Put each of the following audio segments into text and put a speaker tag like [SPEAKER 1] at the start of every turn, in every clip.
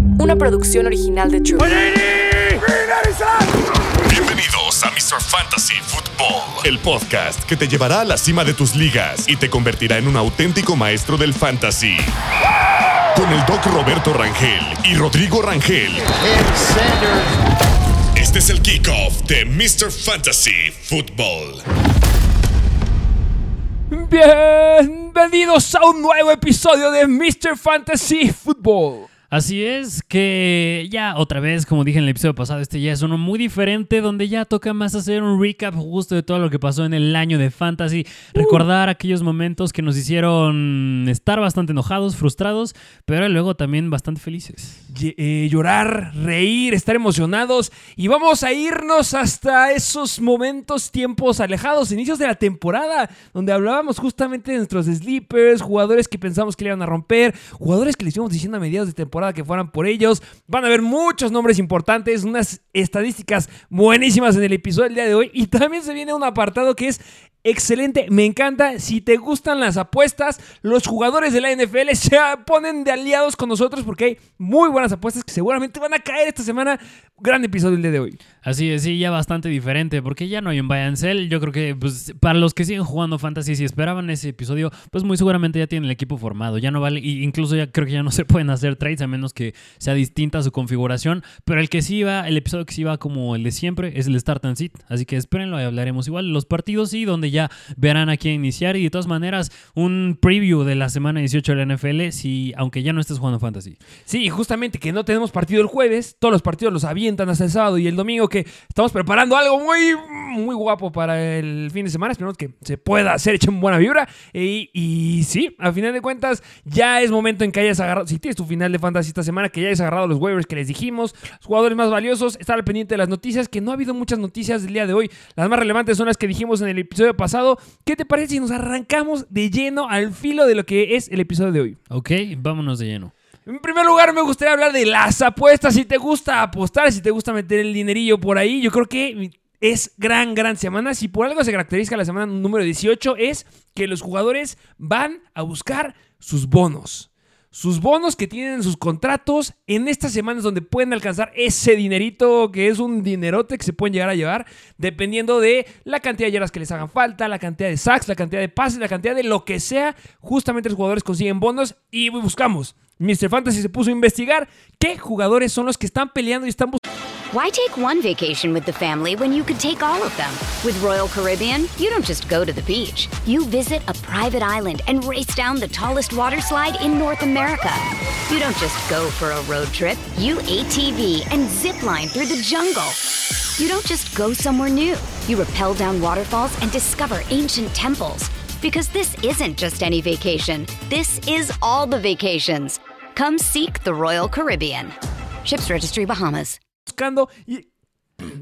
[SPEAKER 1] Una producción original de True.
[SPEAKER 2] Bienvenidos a Mr. Fantasy Football, el podcast que te llevará a la cima de tus ligas y te convertirá en un auténtico maestro del fantasy. Con el doc Roberto Rangel y Rodrigo Rangel. Este es el kickoff de Mr. Fantasy Football.
[SPEAKER 3] Bienvenidos a un nuevo episodio de Mr. Fantasy Football.
[SPEAKER 4] Así es que ya otra vez, como dije en el episodio pasado, este ya es uno muy diferente donde ya toca más hacer un recap justo de todo lo que pasó en el año de Fantasy, recordar aquellos momentos que nos hicieron estar bastante enojados, frustrados, pero luego también bastante felices.
[SPEAKER 3] Eh, llorar, reír, estar emocionados y vamos a irnos hasta esos momentos, tiempos alejados, inicios de la temporada, donde hablábamos justamente de nuestros sleepers, jugadores que pensamos que le iban a romper, jugadores que les íbamos diciendo a mediados de temporada que fueran por ellos. Van a haber muchos nombres importantes, unas estadísticas buenísimas en el episodio del día de hoy y también se viene un apartado que es Excelente, me encanta. Si te gustan las apuestas, los jugadores de la NFL se ponen de aliados con nosotros porque hay muy buenas apuestas que seguramente van a caer esta semana. Gran episodio el día de hoy.
[SPEAKER 4] Así es, sí, ya bastante diferente, porque ya no hay un buy and. Yo creo que pues, para los que siguen jugando Fantasy, si esperaban ese episodio, pues muy seguramente ya tienen el equipo formado. Ya no vale, y incluso ya creo que ya no se pueden hacer trades a menos que sea distinta su configuración. Pero el que sí va, el episodio que sí va como el de siempre, es el Start and Sit. Así que espérenlo y hablaremos igual. Los partidos sí, donde ya verán a quién iniciar. Y de todas maneras, un preview de la semana 18 de la NFL, si, aunque ya no estés jugando Fantasy.
[SPEAKER 3] Sí, y justamente que no tenemos partido el jueves, todos los partidos los avientan hasta el sábado y el domingo que estamos preparando algo muy, muy guapo para el fin de semana. Esperemos que se pueda hacer, echen buena vibra. Y, y sí, a final de cuentas, ya es momento en que hayas agarrado, si tienes tu final de fantasy esta semana, que ya hayas agarrado los waivers que les dijimos, los jugadores más valiosos, estar al pendiente de las noticias, que no ha habido muchas noticias del día de hoy. Las más relevantes son las que dijimos en el episodio pasado. ¿Qué te parece si nos arrancamos de lleno al filo de lo que es el episodio de hoy?
[SPEAKER 4] Ok, vámonos de lleno.
[SPEAKER 3] En primer lugar, me gustaría hablar de las apuestas. Si te gusta apostar, si te gusta meter el dinerillo por ahí, yo creo que es gran, gran semana. Si por algo se caracteriza la semana número 18, es que los jugadores van a buscar sus bonos. Sus bonos que tienen en sus contratos en estas semanas donde pueden alcanzar ese dinerito que es un dinerote que se pueden llegar a llevar dependiendo de la cantidad de yardas que les hagan falta, la cantidad de sacks, la cantidad de pases, la cantidad de lo que sea. Justamente los jugadores consiguen bonos y buscamos. Mr. Fantasy se puso a investigar qué jugadores son los que están peleando y están buscando.
[SPEAKER 5] Why take one vacation with the family when you could take all of them? With Royal Caribbean, you don't just go to the beach. You visit a private island and race down the tallest water slide in North America. You don't just go for a road trip. You ATV and zip line through the jungle. You don't just go somewhere new. You rappel down waterfalls and discover ancient temples. Because this isn't just any vacation. This is all the vacations. Come seek the Royal Caribbean. Ships Registry Bahamas.
[SPEAKER 3] y.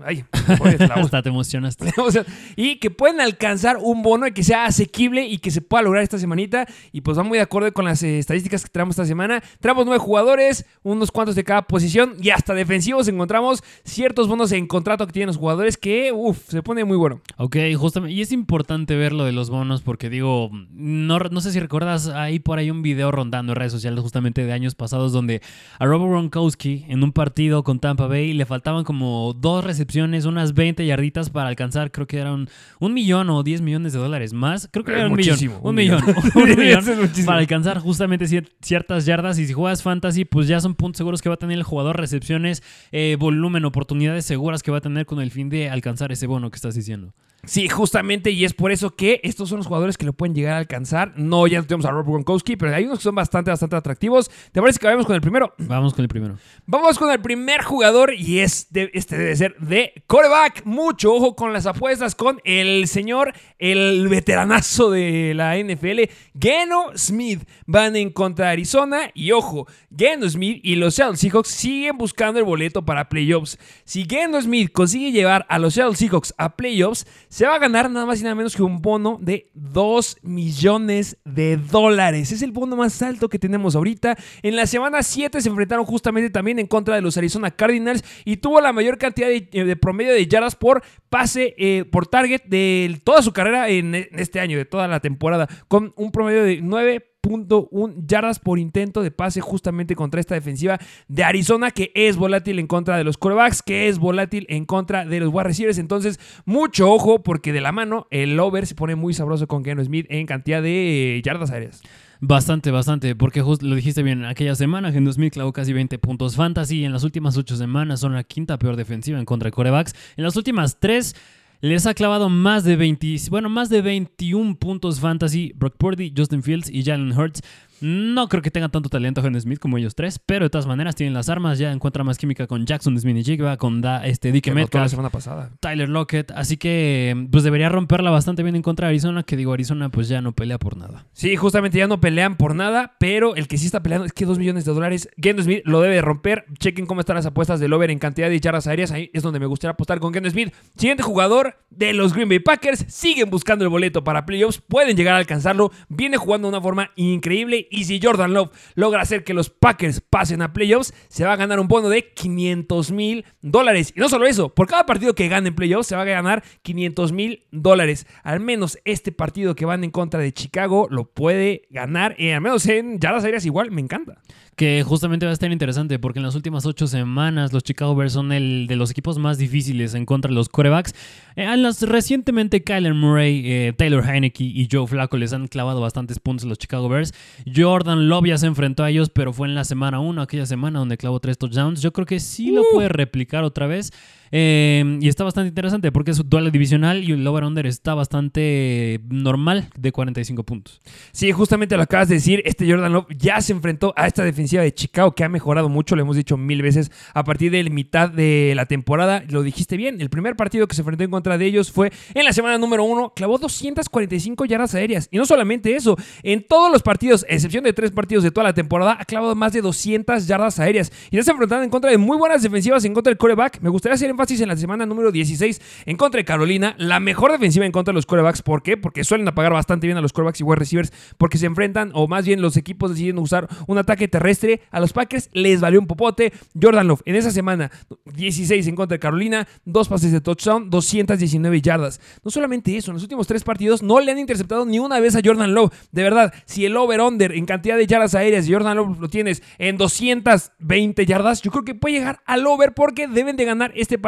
[SPEAKER 3] Ay.
[SPEAKER 4] Hasta te emocionaste.
[SPEAKER 3] Y que pueden alcanzar un bono y que sea asequible y que se pueda lograr esta semanita. Y pues va muy de acuerdo con las eh, estadísticas que traemos esta semana. Traemos nueve jugadores, unos cuantos de cada posición y hasta defensivos encontramos ciertos bonos en contrato que tienen los jugadores que, uff, se pone muy bueno.
[SPEAKER 4] Ok, justamente. Y es importante ver lo de los bonos porque digo, no, no sé si recuerdas, hay por ahí un video rondando en redes sociales justamente de años pasados donde a Robert Gronkowski en un partido con Tampa Bay le faltaban como dos recepciones, unas 20 yarditas para alcanzar, creo que eran un millón o 10 millones de dólares más. Creo que
[SPEAKER 3] Eh,
[SPEAKER 4] era un millón.
[SPEAKER 3] un
[SPEAKER 4] Un millón.
[SPEAKER 3] millón.
[SPEAKER 4] un millón
[SPEAKER 3] es
[SPEAKER 4] para alcanzar justamente cier- ciertas yardas. Y si juegas fantasy, pues ya son puntos seguros que va a tener el jugador, recepciones, eh, volumen, oportunidades seguras que va a tener con el fin de alcanzar ese bono que estás diciendo.
[SPEAKER 3] Sí, justamente, y es por eso que estos son los jugadores que lo pueden llegar a alcanzar. No, ya tenemos a Rob Gronkowski, pero hay unos que son bastante, bastante atractivos. ¿Te parece que vayamos con el primero?
[SPEAKER 4] Vamos con el primero.
[SPEAKER 3] Vamos con el primer jugador y es de- este debe ser de coreback. Mucho ojo con las apuestas con el señor, el veteranazo de la NFL, Geno Smith. Van en contra de Arizona y ojo, Geno Smith y los Seattle Seahawks siguen buscando el boleto para playoffs. Si Geno Smith consigue llevar a los Seattle Seahawks a playoffs, se va a ganar nada más y nada menos que un bono de 2 millones de dólares. Es el bono más alto que tenemos ahorita. En la semana 7 se enfrentaron justamente también en contra de los Arizona Cardinals y tuvo la mayor cantidad de, eh, promedio de yardas por pase, eh, por target de toda su carrera en, este año, de toda la temporada, con un promedio de 9.1 yardas por intento de pase justamente contra esta defensiva de Arizona que es volátil en contra de los quarterbacks, que es volátil en contra de los wide receivers. Entonces, mucho ojo porque de la mano el over se pone muy sabroso con Ken Smith en cantidad de eh, yardas aéreas.
[SPEAKER 4] Bastante, bastante, porque justo lo dijiste bien, aquella semana Geno Smith clavó casi 20 puntos fantasy, en las últimas 8 semanas son la quinta peor defensiva en contra de corebacks, en las últimas 3 les ha clavado más de 20, bueno, más de 21 puntos fantasy Brock Purdy, Justin Fields y Jalen Hurts. No creo que tenga tanto talento Geno Smith como ellos tres, pero de todas maneras tienen las armas, ya encuentra más química con Jackson Smith y Jigba, con da, este, Dickie Metcalf,
[SPEAKER 3] la semana pasada.
[SPEAKER 4] Tyler Lockett, así que pues debería romperla bastante bien en contra de Arizona, que digo, Arizona pues ya no pelea por nada.
[SPEAKER 3] Sí, justamente ya no pelean por nada, pero el que sí está peleando es que 2 millones de dólares, Geno Smith lo debe romper. Chequen cómo están las apuestas del over en cantidad de yardas aéreas, ahí es donde me gustaría apostar con Geno Smith. Siguiente jugador de los Green Bay Packers, siguen buscando el boleto para playoffs, pueden llegar a alcanzarlo, viene jugando de una forma increíble y si Jordan Love logra hacer que los Packers pasen a playoffs, se va a ganar un bono de 500 mil dólares. Y no solo eso, por cada partido que gane en playoffs se va a ganar 500 mil dólares. Al menos este partido que van en contra de Chicago lo puede ganar, y al menos en yardas aéreas igual, me encanta
[SPEAKER 4] que justamente va a estar interesante porque en las últimas ocho semanas los Chicago Bears son el de los equipos más difíciles en contra de los corebacks. Eh, recientemente Kyler Murray, eh, Taylor Heineke y Joe Flacco les han clavado bastantes puntos a los Chicago Bears. Jordan Love ya se enfrentó a ellos, pero fue en la semana 1, aquella semana donde clavó tres touchdowns. Yo creo que sí lo uh. puede replicar otra vez. Eh, y está bastante interesante porque es dual divisional y el over-under está bastante normal de 45 puntos.
[SPEAKER 3] Sí, justamente lo acabas de decir. Este Jordan Love ya se enfrentó a esta defensiva de Chicago que ha mejorado mucho, lo hemos dicho mil veces, a partir de la mitad de la temporada. Lo dijiste bien, el primer partido que se enfrentó en contra de ellos fue en la semana número uno. Clavó 245 yardas aéreas. Y no solamente eso, en todos los partidos, excepción de tres partidos de toda la temporada, ha clavado más de 200 yardas aéreas. Y ya se enfrentado en contra de muy buenas defensivas en contra del coreback. Me gustaría hacer énfasis en la semana número 16 en contra de Carolina, la mejor defensiva en contra de los corebacks. ¿Por qué? Porque suelen apagar bastante bien a los corebacks y wide receivers porque se enfrentan, o más bien los equipos deciden usar un ataque terrestre. A los Packers les valió un popote. Jordan Love en esa semana 16 en contra de Carolina, dos pases de touchdown, 219 yardas. No solamente eso, en los últimos tres partidos no le han interceptado ni una vez a Jordan Love. De verdad, si el over-under en cantidad de yardas aéreas y Jordan Love lo tienes en 220 yardas, yo creo que puede llegar al over porque deben de ganar este partido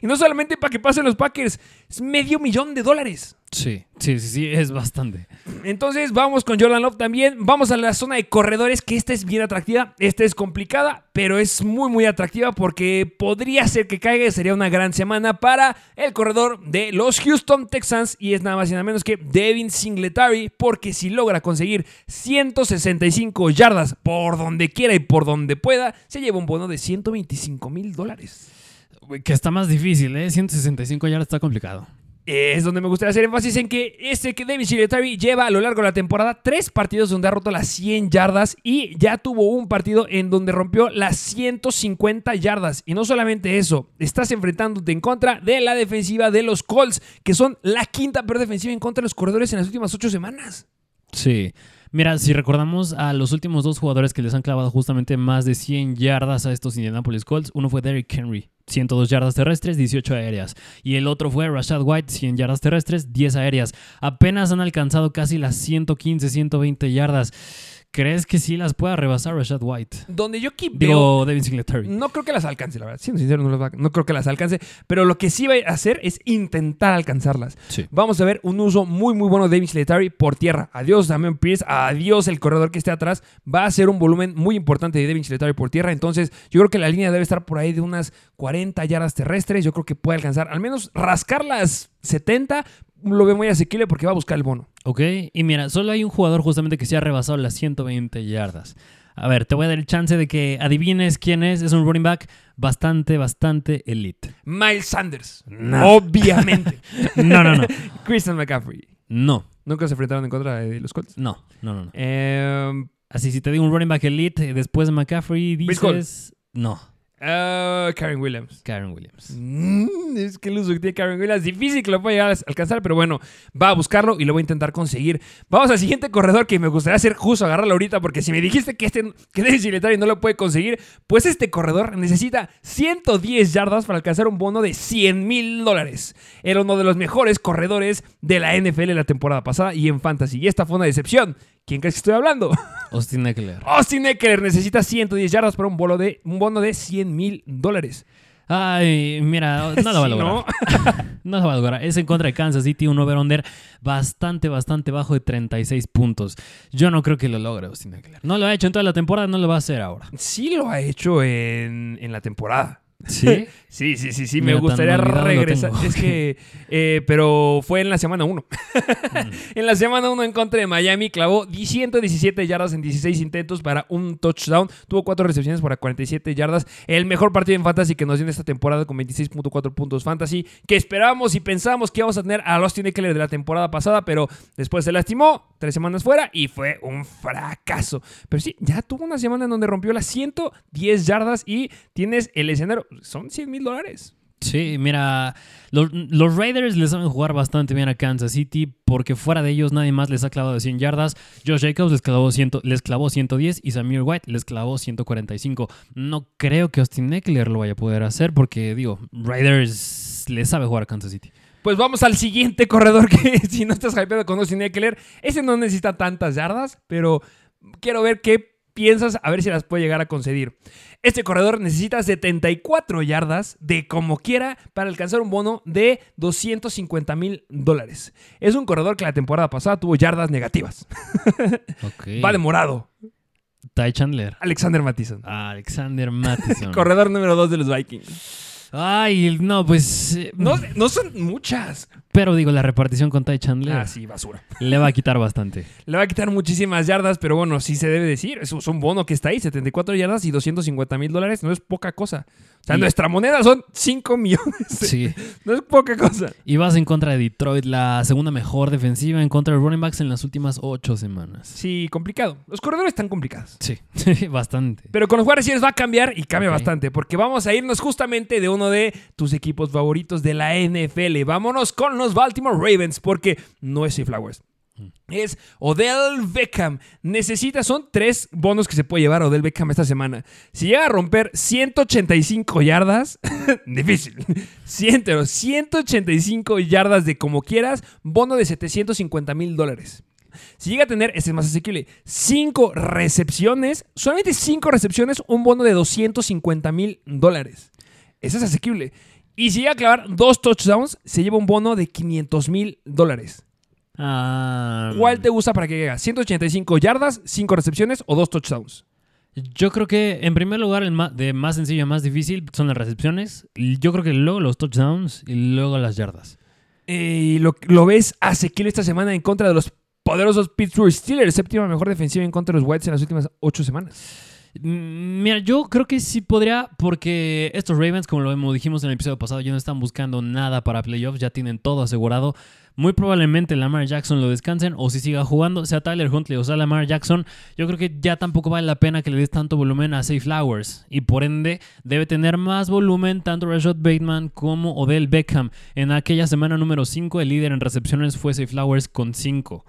[SPEAKER 3] y no solamente para que pasen los Packers, es medio millón de dólares.
[SPEAKER 4] Sí, sí, sí, sí, es bastante.
[SPEAKER 3] Entonces vamos con Jordan Love también. Vamos a la zona de corredores, que esta es bien atractiva. Esta es complicada, pero es muy, muy atractiva porque podría ser que caiga. Sería una gran semana para el corredor de los Houston Texans. Y es nada más y nada menos que Devin Singletary, porque si logra conseguir 165 yardas por donde quiera y por donde pueda, se lleva un bono de 125 mil dólares.
[SPEAKER 4] Que está más difícil, ¿eh? 165 yardas está complicado.
[SPEAKER 3] Es donde me gustaría hacer énfasis en que este que David Singletary lleva a lo largo de la temporada tres partidos donde ha roto las 100 yardas y ya tuvo un partido en donde rompió las 150 yardas. Y no solamente eso, estás enfrentándote en contra de la defensiva de los Colts, que son la quinta peor defensiva en contra de los corredores en las últimas ocho semanas.
[SPEAKER 4] Sí. Mira, si recordamos a los últimos dos jugadores que les han clavado justamente más de 100 yardas a estos Indianapolis Colts, uno fue Derrick Henry, 102 yardas terrestres, 18 aéreas. Y el otro fue Rashad White, 100 yardas terrestres, 10 aéreas. Apenas han alcanzado casi las 115, 120 yardas. ¿Crees que sí las pueda rebasar Rashad White?
[SPEAKER 3] Donde yo
[SPEAKER 4] Digo, veo, Devin Singletary.
[SPEAKER 3] No creo que las alcance, la verdad. Siendo sincero, no, creo que las alcance. Pero lo que sí va a hacer es intentar alcanzarlas. Vamos a ver un uso muy, muy bueno de Devin Singletary por tierra. Adiós Damian Pierce, adiós el corredor que esté atrás. Va a ser un volumen muy importante de Devin Singletary por tierra. Entonces, yo creo que la línea debe estar por ahí de unas 40 yardas terrestres. Yo creo que puede alcanzar al menos rascar las 70, lo ve muy asequible porque va a buscar el bono.
[SPEAKER 4] Ok, y mira, solo hay un jugador justamente que se ha rebasado las 120 yardas. A ver, te voy a dar el chance de que adivines quién es. Es un running back bastante, bastante elite.
[SPEAKER 3] Miles Sanders.
[SPEAKER 4] No.
[SPEAKER 3] Obviamente.
[SPEAKER 4] No, no, no.
[SPEAKER 3] Christian McCaffrey.
[SPEAKER 4] No,
[SPEAKER 3] Nunca se enfrentaron en contra de los Colts.
[SPEAKER 4] no, no, no. no.
[SPEAKER 3] Em,
[SPEAKER 4] Así, si te digo un running back elite, después de McCaffrey, dices... No,
[SPEAKER 3] ah, Karen Williams.
[SPEAKER 4] Karen Williams.
[SPEAKER 3] Mm, es que el uso que tiene Karen Williams difícil que lo pueda llegar a alcanzar, pero bueno, va a buscarlo y lo voy a intentar conseguir. Vamos al siguiente corredor que me gustaría hacer justo agarrarlo ahorita, porque si me dijiste que este que es y no lo puede conseguir, pues este corredor necesita 110 yardas para alcanzar un bono de 100 mil dólares. Era uno de los mejores corredores de la NFL la temporada pasada y en Fantasy. Y esta fue una decepción. ¿Quién crees que estoy hablando?
[SPEAKER 4] Austin Eckler.
[SPEAKER 3] Austin Eckler necesita 110 yardas para un, bolo de, un bono de 100 mil dólares.
[SPEAKER 4] Ay, mira, no lo va a
[SPEAKER 3] Sí,
[SPEAKER 4] lograr.
[SPEAKER 3] ¿no?
[SPEAKER 4] No lo va a lograr. Es en contra de Kansas City, un over-under bastante, bastante bajo de 36 puntos. Yo no creo que lo logre Austin Eckler. No lo ha hecho en toda la temporada, no lo va a hacer ahora.
[SPEAKER 3] Sí lo ha hecho en, en la temporada.
[SPEAKER 4] ¿Sí?
[SPEAKER 3] Sí, sí, sí, sí. Me gustaría regresar. Es que, eh, pero fue en la semana 1. en la semana 1 en contra de Miami, clavó 117 yardas en 16 intentos para un touchdown. Tuvo 4 recepciones para 47 yardas. El mejor partido en fantasy que nos dio en esta temporada con 26.4 puntos fantasy. Que esperábamos y pensábamos que íbamos a tener a Austin Eckler de la temporada pasada, pero después se lastimó. Tres semanas fuera y fue un fracaso. Pero sí, ya tuvo una semana en donde rompió las 110 yardas y tienes el escenario. Son 100 mil dólares.
[SPEAKER 4] Sí, mira, los, los Raiders les saben jugar bastante bien a Kansas City porque fuera de ellos nadie más les ha clavado de 100 yardas. Josh Jacobs les clavó, 100 les clavó 110 y Samir White les clavó 145. No creo que Austin Eckler lo vaya a poder hacer porque, digo, Raiders les sabe jugar a Kansas City.
[SPEAKER 3] Pues vamos al siguiente corredor que si no estás hypeado con Austin Eckler, ese no necesita tantas yardas, pero quiero ver qué piensas, a ver si las puede llegar a conceder. Este corredor necesita 74 yardas de como quiera para alcanzar un bono de 250 mil dólares. Es un corredor que la temporada pasada tuvo yardas negativas.
[SPEAKER 4] Ok.
[SPEAKER 3] Va de morado.
[SPEAKER 4] Ty Chandler.
[SPEAKER 3] Alexander Mattison.
[SPEAKER 4] Alexander Mattison.
[SPEAKER 3] Corredor número 2 de los Vikings.
[SPEAKER 4] Ay, no, pues. eh,
[SPEAKER 3] No, no son muchas.
[SPEAKER 4] Pero digo, la repartición con Ty Chandler
[SPEAKER 3] Ah, sí, basura.
[SPEAKER 4] le va a quitar bastante.
[SPEAKER 3] Le va a quitar muchísimas yardas, pero bueno, sí se debe decir. Es un bono que está ahí, 74 yardas y 250 mil dólares. No es poca cosa. O sea,
[SPEAKER 4] Y-
[SPEAKER 3] nuestra moneda son 5 millones.
[SPEAKER 4] Sí.
[SPEAKER 3] No es poca cosa.
[SPEAKER 4] Y vas en contra de Detroit, la segunda mejor defensiva en contra de running backs en las últimas ocho semanas.
[SPEAKER 3] Sí, complicado. Los corredores están complicados.
[SPEAKER 4] Sí, bastante.
[SPEAKER 3] Pero con los jugadores va a cambiar y cambia bastante, porque vamos a irnos justamente de uno de tus equipos favoritos de la NFL. Vámonos con los Baltimore Ravens, porque no es Flowers. Es Odell Beckham. Necesita, son tres bonos que se puede llevar Odell Beckham esta semana. Si llega a romper 185 yardas, difícil. 100, pero 185 yardas de como quieras, bono de 750 mil dólares. Si llega a tener, este es más asequible, 5 recepciones, solamente 5 recepciones, un bono de 250 mil dólares. Ese es asequible. Y si llega a clavar dos touchdowns, se lleva un bono de 500 mil dólares.
[SPEAKER 4] Ah,
[SPEAKER 3] ¿Cuál te gusta para que llegue? ¿185 yardas, 5 recepciones o dos touchdowns?
[SPEAKER 4] Yo creo que en primer lugar, el de más sencillo a más difícil son las recepciones. Yo creo que luego los touchdowns y luego las yardas.
[SPEAKER 3] Eh, y lo, lo ves asequible esta semana en contra de los poderosos Pittsburgh Steelers, séptima mejor defensiva en contra de los Whites en las últimas 8 semanas.
[SPEAKER 4] Mm, Mira, yo creo que sí podría, porque estos Ravens, como lo dijimos en el episodio pasado, ya no están buscando nada para playoffs, ya tienen todo asegurado. Muy probablemente Lamar Jackson lo descansen o si siga jugando, sea Tyler Huntley o sea Lamar Jackson, yo creo que ya tampoco vale la pena que le des tanto volumen a Safe Flowers y por ende debe tener más volumen tanto Rashad Bateman como Odell Beckham. En aquella semana número 5 el líder en recepciones fue Safe Flowers con 5.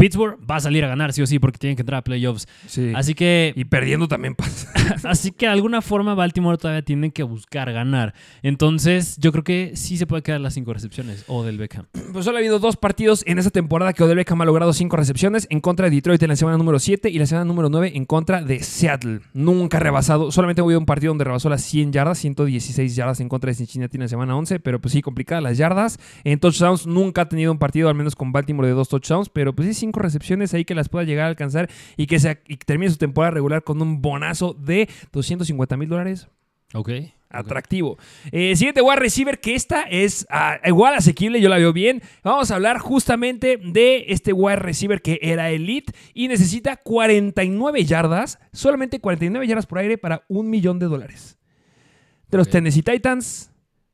[SPEAKER 4] Pittsburgh va a salir a ganar sí o sí porque tienen que entrar a playoffs.
[SPEAKER 3] Sí.
[SPEAKER 4] Así que
[SPEAKER 3] Y perdiendo también pasa.
[SPEAKER 4] Así que de alguna forma Baltimore todavía tiene que buscar ganar. Entonces, yo creo que sí se puede quedar las cinco recepciones o del Beckham.
[SPEAKER 3] Pues solo ha habido dos partidos en esta temporada que Odell Beckham ha logrado cinco recepciones en contra de Detroit en la semana número 7 y la semana número 9 en contra de Seattle. Nunca ha rebasado, solamente ha habido un partido donde rebasó las 100 yardas, 116 yardas en contra de Cincinnati en la semana 11, pero pues sí, complicadas las yardas. En touchdowns nunca ha tenido un partido, al menos con Baltimore, de dos touchdowns, pero pues sí, cinco recepciones ahí que las pueda llegar a alcanzar y que, se, y termine su temporada regular con un bonazo de 250 mil dólares.
[SPEAKER 4] Ok.
[SPEAKER 3] Atractivo. Eh, siguiente wide receiver, que esta es ah, igual asequible, yo la veo bien. Vamos a hablar justamente de este wide receiver que era elite y necesita 49 yardas, solamente 49 yardas por aire para un millón de dólares. De los. Tennessee Titans,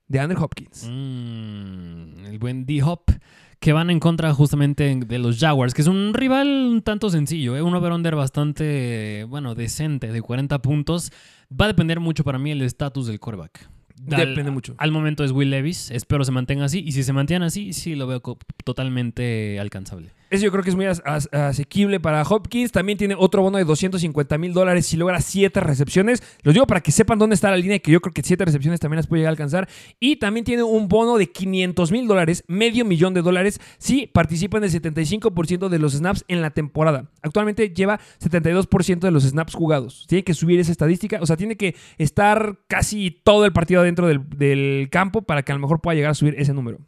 [SPEAKER 3] de Andrew Hopkins.
[SPEAKER 4] Mm, el buen D-Hop. Que van en contra justamente de los Jaguars, que es un rival un tanto sencillo, ¿eh? un over-under bastante, bueno, decente, de 40 puntos. Va a depender mucho para mí el estatus del quarterback. Al-
[SPEAKER 3] Depende mucho.
[SPEAKER 4] Al momento es Will Levis, espero se mantenga así, y si se mantiene así, sí lo veo totalmente alcanzable.
[SPEAKER 3] Eso yo creo que es muy as- as- asequible para Hopkins. También tiene otro bono de 250 mil dólares si logra 7 recepciones. Los digo para que sepan dónde está la línea, que yo creo que 7 recepciones también las puede llegar a alcanzar. Y también tiene un bono de 500 mil dólares, medio millón de dólares, si participa en el 75% de los snaps en la temporada. Actualmente lleva 72% de los snaps jugados. Tiene que subir esa estadística, o sea, tiene que estar casi todo el partido dentro del, del campo para que a lo mejor pueda llegar a subir ese número.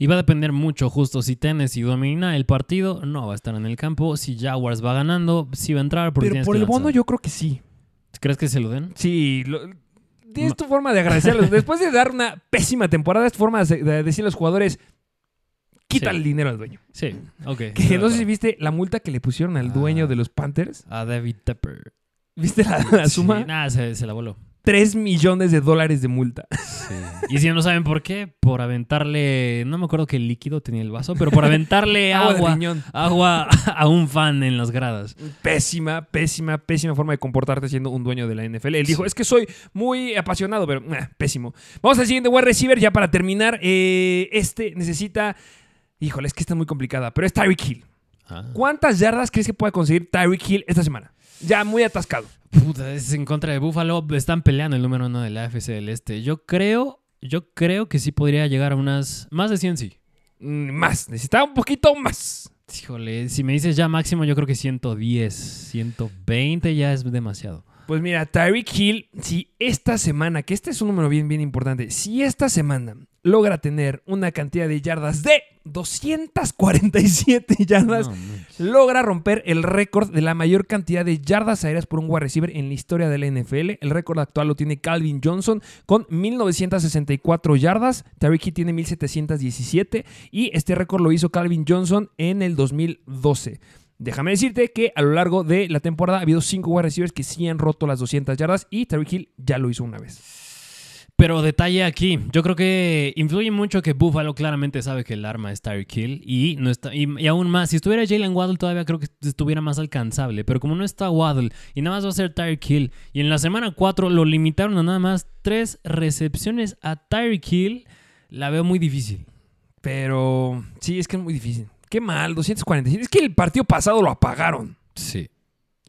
[SPEAKER 4] Y va a depender mucho, justo si Tennessee domina el partido, no va a estar en el campo. Si Jaguars va ganando, sí va a entrar. Porque
[SPEAKER 3] Pero por el bono yo creo que sí.
[SPEAKER 4] ¿Crees que se lo den?
[SPEAKER 3] Sí, lo- tienes tu forma de agradecerlos. Después de dar una pésima temporada, es tu forma de, de decirle a los jugadores, quita
[SPEAKER 4] Sí.
[SPEAKER 3] el dinero al dueño.
[SPEAKER 4] Sí, ok.
[SPEAKER 3] Que no sé si viste la multa que le pusieron al dueño
[SPEAKER 4] Ah.
[SPEAKER 3] de los Panthers.
[SPEAKER 4] A David Tepper.
[SPEAKER 3] ¿Viste la, la suma?
[SPEAKER 4] Sí, nada, se, se la voló.
[SPEAKER 3] 3 millones de dólares de multa.
[SPEAKER 4] Sí. Y si no saben por qué, por aventarle, no me acuerdo qué líquido tenía el vaso, pero por aventarle
[SPEAKER 3] Agua
[SPEAKER 4] agua, a un fan en las gradas.
[SPEAKER 3] Pésima, pésima, pésima forma de comportarte siendo un dueño de la NFL. Él dijo, es que soy muy apasionado, pero eh, pésimo. Vamos al siguiente wide receiver, ya para terminar. Eh, este necesita... Híjole, es que está muy complicada, pero es Tyreek Hill.
[SPEAKER 4] Ah.
[SPEAKER 3] ¿Cuántas yardas crees que puede conseguir Tyreek Hill esta semana? Ya muy atascado.
[SPEAKER 4] Puta, es en contra de Buffalo. Están peleando el número uno de la AFC del Este. Yo creo, yo creo que sí podría llegar a unas, más de 100 sí.
[SPEAKER 3] Mm, Más, necesitaba un poquito más.
[SPEAKER 4] Híjole, si me dices ya máximo, yo creo que 110, 120 ya es demasiado.
[SPEAKER 3] Pues mira, Tyreek Hill, si esta semana, que este es un número bien, bien importante, si esta semana logra tener una cantidad de yardas de 247 yardas,
[SPEAKER 4] No,
[SPEAKER 3] logra romper el récord de la mayor cantidad de yardas aéreas por un wide receiver en la historia de la NFL. El récord actual lo tiene Calvin Johnson con 1964 yardas. Tyreek Hill tiene 1717 y este récord lo hizo Calvin Johnson en el 2012. Déjame decirte que a lo largo de la temporada ha habido 5 wide receivers que sí han roto las 200 yardas y Tyreek Hill ya lo hizo una vez.
[SPEAKER 4] Pero detalle aquí, yo creo que influye mucho que Buffalo claramente sabe que el arma es Tyreek Hill y no está y, y aún más, si estuviera Jalen Waddle todavía creo que estuviera más alcanzable, pero como no está Waddle y nada más va a ser Tyreek Hill y en la semana 4 lo limitaron a nada más tres recepciones a Tyreek Hill, la veo muy difícil.
[SPEAKER 3] Pero sí, es que es muy difícil. Qué mal, 247. Es que el partido pasado lo apagaron.
[SPEAKER 4] Sí.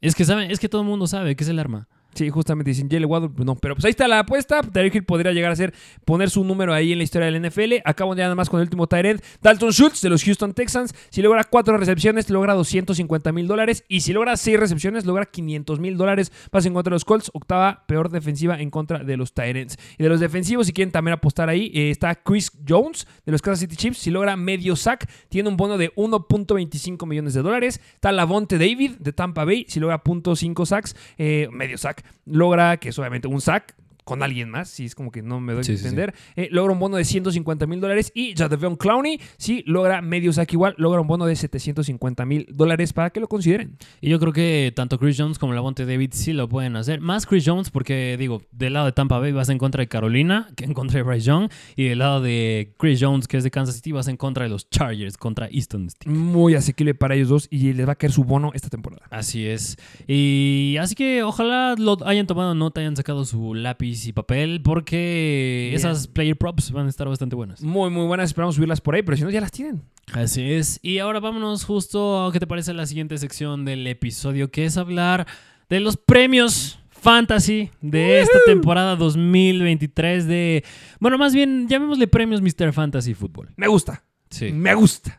[SPEAKER 4] Es que saben, es que todo el mundo sabe que es el arma.
[SPEAKER 3] Sí, justamente dicen Jalen Waddle, pues no, pero pues ahí está la apuesta. Tyreek Hill podría llegar a ser poner su número ahí en la historia del NFL. Acabo ya nada más con el último Tyrant, Dalton Schultz de los Houston Texans. Si logra cuatro recepciones, logra 250 mil dólares. Y si logra seis recepciones, logra 500 mil dólares. Pasa en contra de los Colts, octava peor defensiva en contra de los Tyrants. Y de los defensivos, si quieren también apostar ahí, eh, está Chris Jones de los Kansas City Chiefs. Si logra medio sack, tiene un bono de 1.25 millones de dólares. Está Lavonte David de Tampa Bay. Si logra .5 sacks, eh, medio sack, logra que es obviamente un sack con alguien más, si es como que no me doy
[SPEAKER 4] Sí,
[SPEAKER 3] a
[SPEAKER 4] sí, sí.
[SPEAKER 3] entender, eh, logra un bono de 150 mil dólares y Jadavion Clowney, si logra medio sack igual, logra un bono de 750 mil dólares para que lo consideren.
[SPEAKER 4] Y yo creo que tanto Chris Jones como Lavonte David sí lo pueden hacer. Más Chris Jones porque, digo, del lado de Tampa Bay vas en contra de Carolina, que en contra de Bryce Young. Y del lado de Chris Jones, que es de Kansas City, vas en contra de los Chargers, contra Easton Stick.
[SPEAKER 3] Muy asequible para ellos dos y les va a caer su bono esta temporada.
[SPEAKER 4] Así es. Y así que ojalá lo hayan tomado nota, hayan sacado su lápiz y papel, porque
[SPEAKER 3] Bien.
[SPEAKER 4] esas player props van a estar bastante buenas.
[SPEAKER 3] Muy, muy buenas, esperamos subirlas por ahí, pero si no, ya las tienen.
[SPEAKER 4] Así es. Y ahora vámonos justo a qué te parece la siguiente sección del episodio, que es hablar de los premios fantasy de esta temporada 2023 de... Bueno, más bien llamémosle premios Mr. Fantasy Football.
[SPEAKER 3] Me gusta,
[SPEAKER 4] Sí.
[SPEAKER 3] me gusta.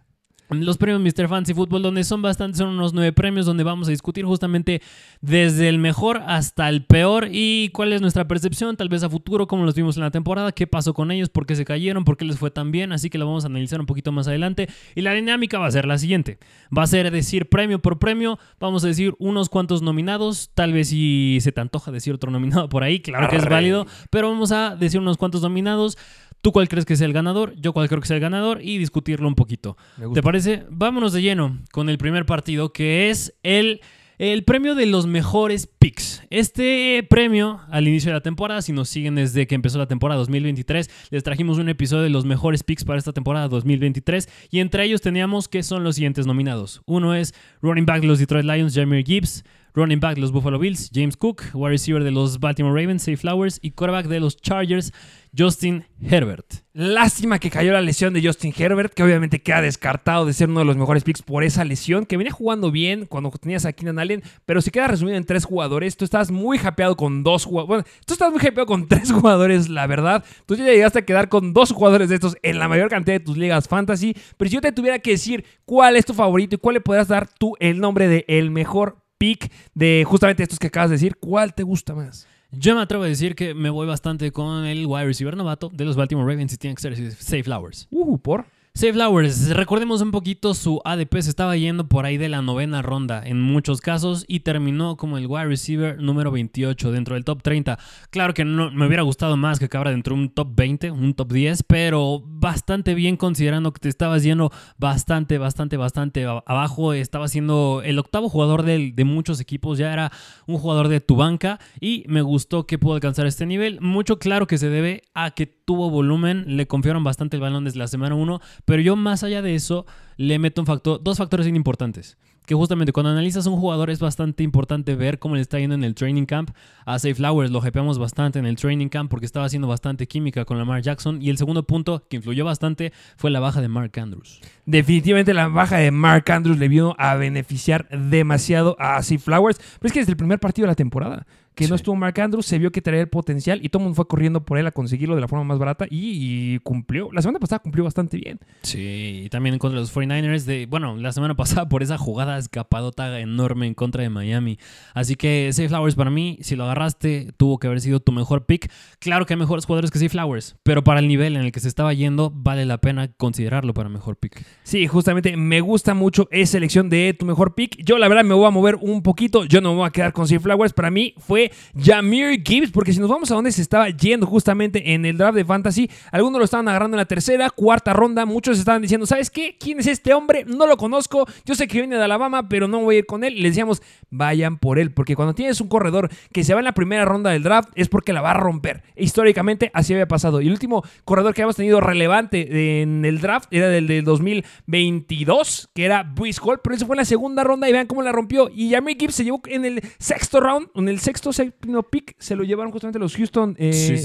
[SPEAKER 4] Los premios Mr. Fancy Football, donde son bastantes, son unos nueve premios, donde vamos a discutir justamente desde el mejor hasta el peor. Y cuál es nuestra percepción, tal vez a futuro, cómo los vimos en la temporada, qué pasó con ellos, por qué se cayeron, por qué les fue tan bien, así que lo vamos a analizar un poquito más adelante. Y la dinámica va a ser la siguiente, va a ser decir premio por premio, vamos a decir unos cuantos nominados, tal vez si se te antoja decir otro nominado por ahí, claro que es válido, pero vamos a decir unos cuantos nominados. ¿Tú cuál crees que sea el ganador? Yo cuál creo que sea el ganador y discutirlo un poquito. ¿Te parece? Vámonos de lleno con el primer partido que es el, el premio de los mejores picks. Este premio al inicio de la temporada, si nos siguen desde que empezó la temporada 2023, les trajimos un episodio de los mejores picks para esta temporada 2023 y entre ellos teníamos que son los siguientes nominados. Uno es running back de los Detroit Lions, Jameer Gibbs. Running back de los Buffalo Bills, James Cook. Wide receiver de los Baltimore Ravens, Safe Flowers. Y quarterback de los Chargers, Justin Herbert.
[SPEAKER 3] Lástima que cayó la lesión de Justin Herbert, que obviamente queda descartado de ser uno de los mejores picks por esa lesión, que venía jugando bien cuando tenías a Keenan Allen, pero se queda resumido en tres jugadores. Tú estás muy hypeado con dos jugadores. Bueno, tú estás muy hypeado con tres jugadores, la verdad. Tú ya llegaste a quedar con dos jugadores de estos en la mayor cantidad de tus ligas fantasy. Pero si yo te tuviera que decir cuál es tu favorito y cuál le podrás dar tú el nombre de el mejor pick de justamente estos que acabas de decir, ¿cuál te gusta más?
[SPEAKER 4] Yo me atrevo a decir que me voy bastante con el wide receiver novato de los Baltimore Ravens y tiene que ser Safe Flowers.
[SPEAKER 3] Uh, ¿por?
[SPEAKER 4] Safe Flowers, recordemos un poquito, su ADP se estaba yendo por ahí de la novena ronda en muchos casos y terminó como el wide receiver número 28 dentro del top 30. Claro que no me hubiera gustado más que cabra dentro de un top 20, un top 10, pero bastante bien considerando que te estabas yendo bastante, bastante, bastante abajo. Estaba siendo el octavo jugador de, de muchos equipos, ya era un jugador de tu banca y me gustó que pudo alcanzar este nivel. Mucho claro que se debe a que tuvo volumen, le confiaron bastante el balón desde la semana 1 pero yo más allá de eso le meto un factor, dos factores importantes. Que justamente cuando analizas a un jugador es bastante importante ver cómo le está yendo en el training camp. A Safe Flowers lo jepeamos bastante en el training camp porque estaba haciendo bastante química con Lamar Jackson. Y el segundo punto que influyó bastante fue la baja de Mark Andrews.
[SPEAKER 3] Definitivamente la baja de Mark Andrews le vino a beneficiar demasiado a Safe Flowers. Pero es que desde el primer partido de la temporada que no estuvo Mark Andrews, se vio que traía el potencial y todo el mundo fue corriendo por él a conseguirlo de la forma más barata y, cumplió. La semana pasada cumplió bastante bien.
[SPEAKER 4] Sí, y también en contra de los 49ers, de, bueno, la semana pasada por esa jugada escapadota enorme en contra de Miami. Así que Safe Flowers para mí, si lo agarraste, tuvo que haber sido tu mejor pick. Claro que hay mejores jugadores que Safe Flowers, pero para el nivel en el que se estaba yendo, vale la pena considerarlo para mejor pick.
[SPEAKER 3] Sí, justamente me gusta mucho esa elección de tu mejor pick. Yo la verdad me voy a mover un poquito, yo no me voy a quedar con Safe Flowers. Para mí fue Jamir Gibbs, porque si nos vamos a donde se estaba yendo justamente en el draft de Fantasy, algunos lo estaban agarrando en la tercera, cuarta ronda, muchos estaban diciendo, ¿sabes qué? ¿Quién es este hombre? No lo conozco, yo sé que viene de Alabama, pero no voy a ir con él. Les decíamos, vayan por él, porque cuando tienes un corredor que se va en la primera ronda del draft es porque la va a romper. Históricamente así había pasado. Y el último corredor que habíamos tenido relevante en el draft era del del 2022, que era Bruce Hall, pero ese fue en la segunda ronda y vean cómo la rompió. Y Jamir Gibbs se llevó en el sexto round, en el sexto, séptimo pick, se lo llevaron justamente los Houston, eh,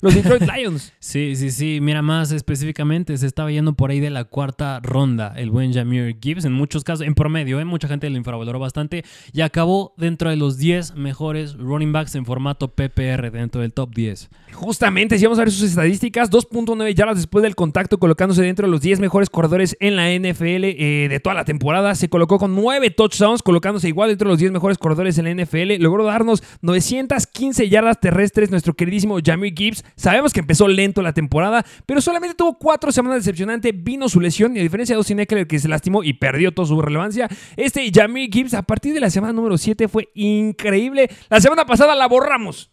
[SPEAKER 3] los, Detroit Lions.
[SPEAKER 4] Sí, sí, sí. Mira, más específicamente, se estaba yendo por ahí de la cuarta ronda el buen Jamir Gibbs. En muchos casos, en promedio, ¿eh? mucha gente lo infravaloró bastante y acabó dentro de los 10 mejores running backs en formato PPR dentro del top 10.
[SPEAKER 3] Justamente, si vamos a ver sus estadísticas, 2.9 yardas después del contacto, colocándose dentro de los 10 mejores corredores en la NFL eh, de toda la temporada. Se colocó con 9 touchdowns, colocándose igual dentro de los 10 mejores corredores en la NFL. Logró darnos 915 yardas terrestres nuestro queridísimo Jamie Gibbs. Sabemos que empezó lento la temporada, pero solamente tuvo 4 semanas decepcionante. Vino su lesión y a diferencia de Austin Eckler que se lastimó y perdió toda su relevancia, este Jamie Gibbs a partir de la semana número 7 fue increíble. La semana pasada la borramos.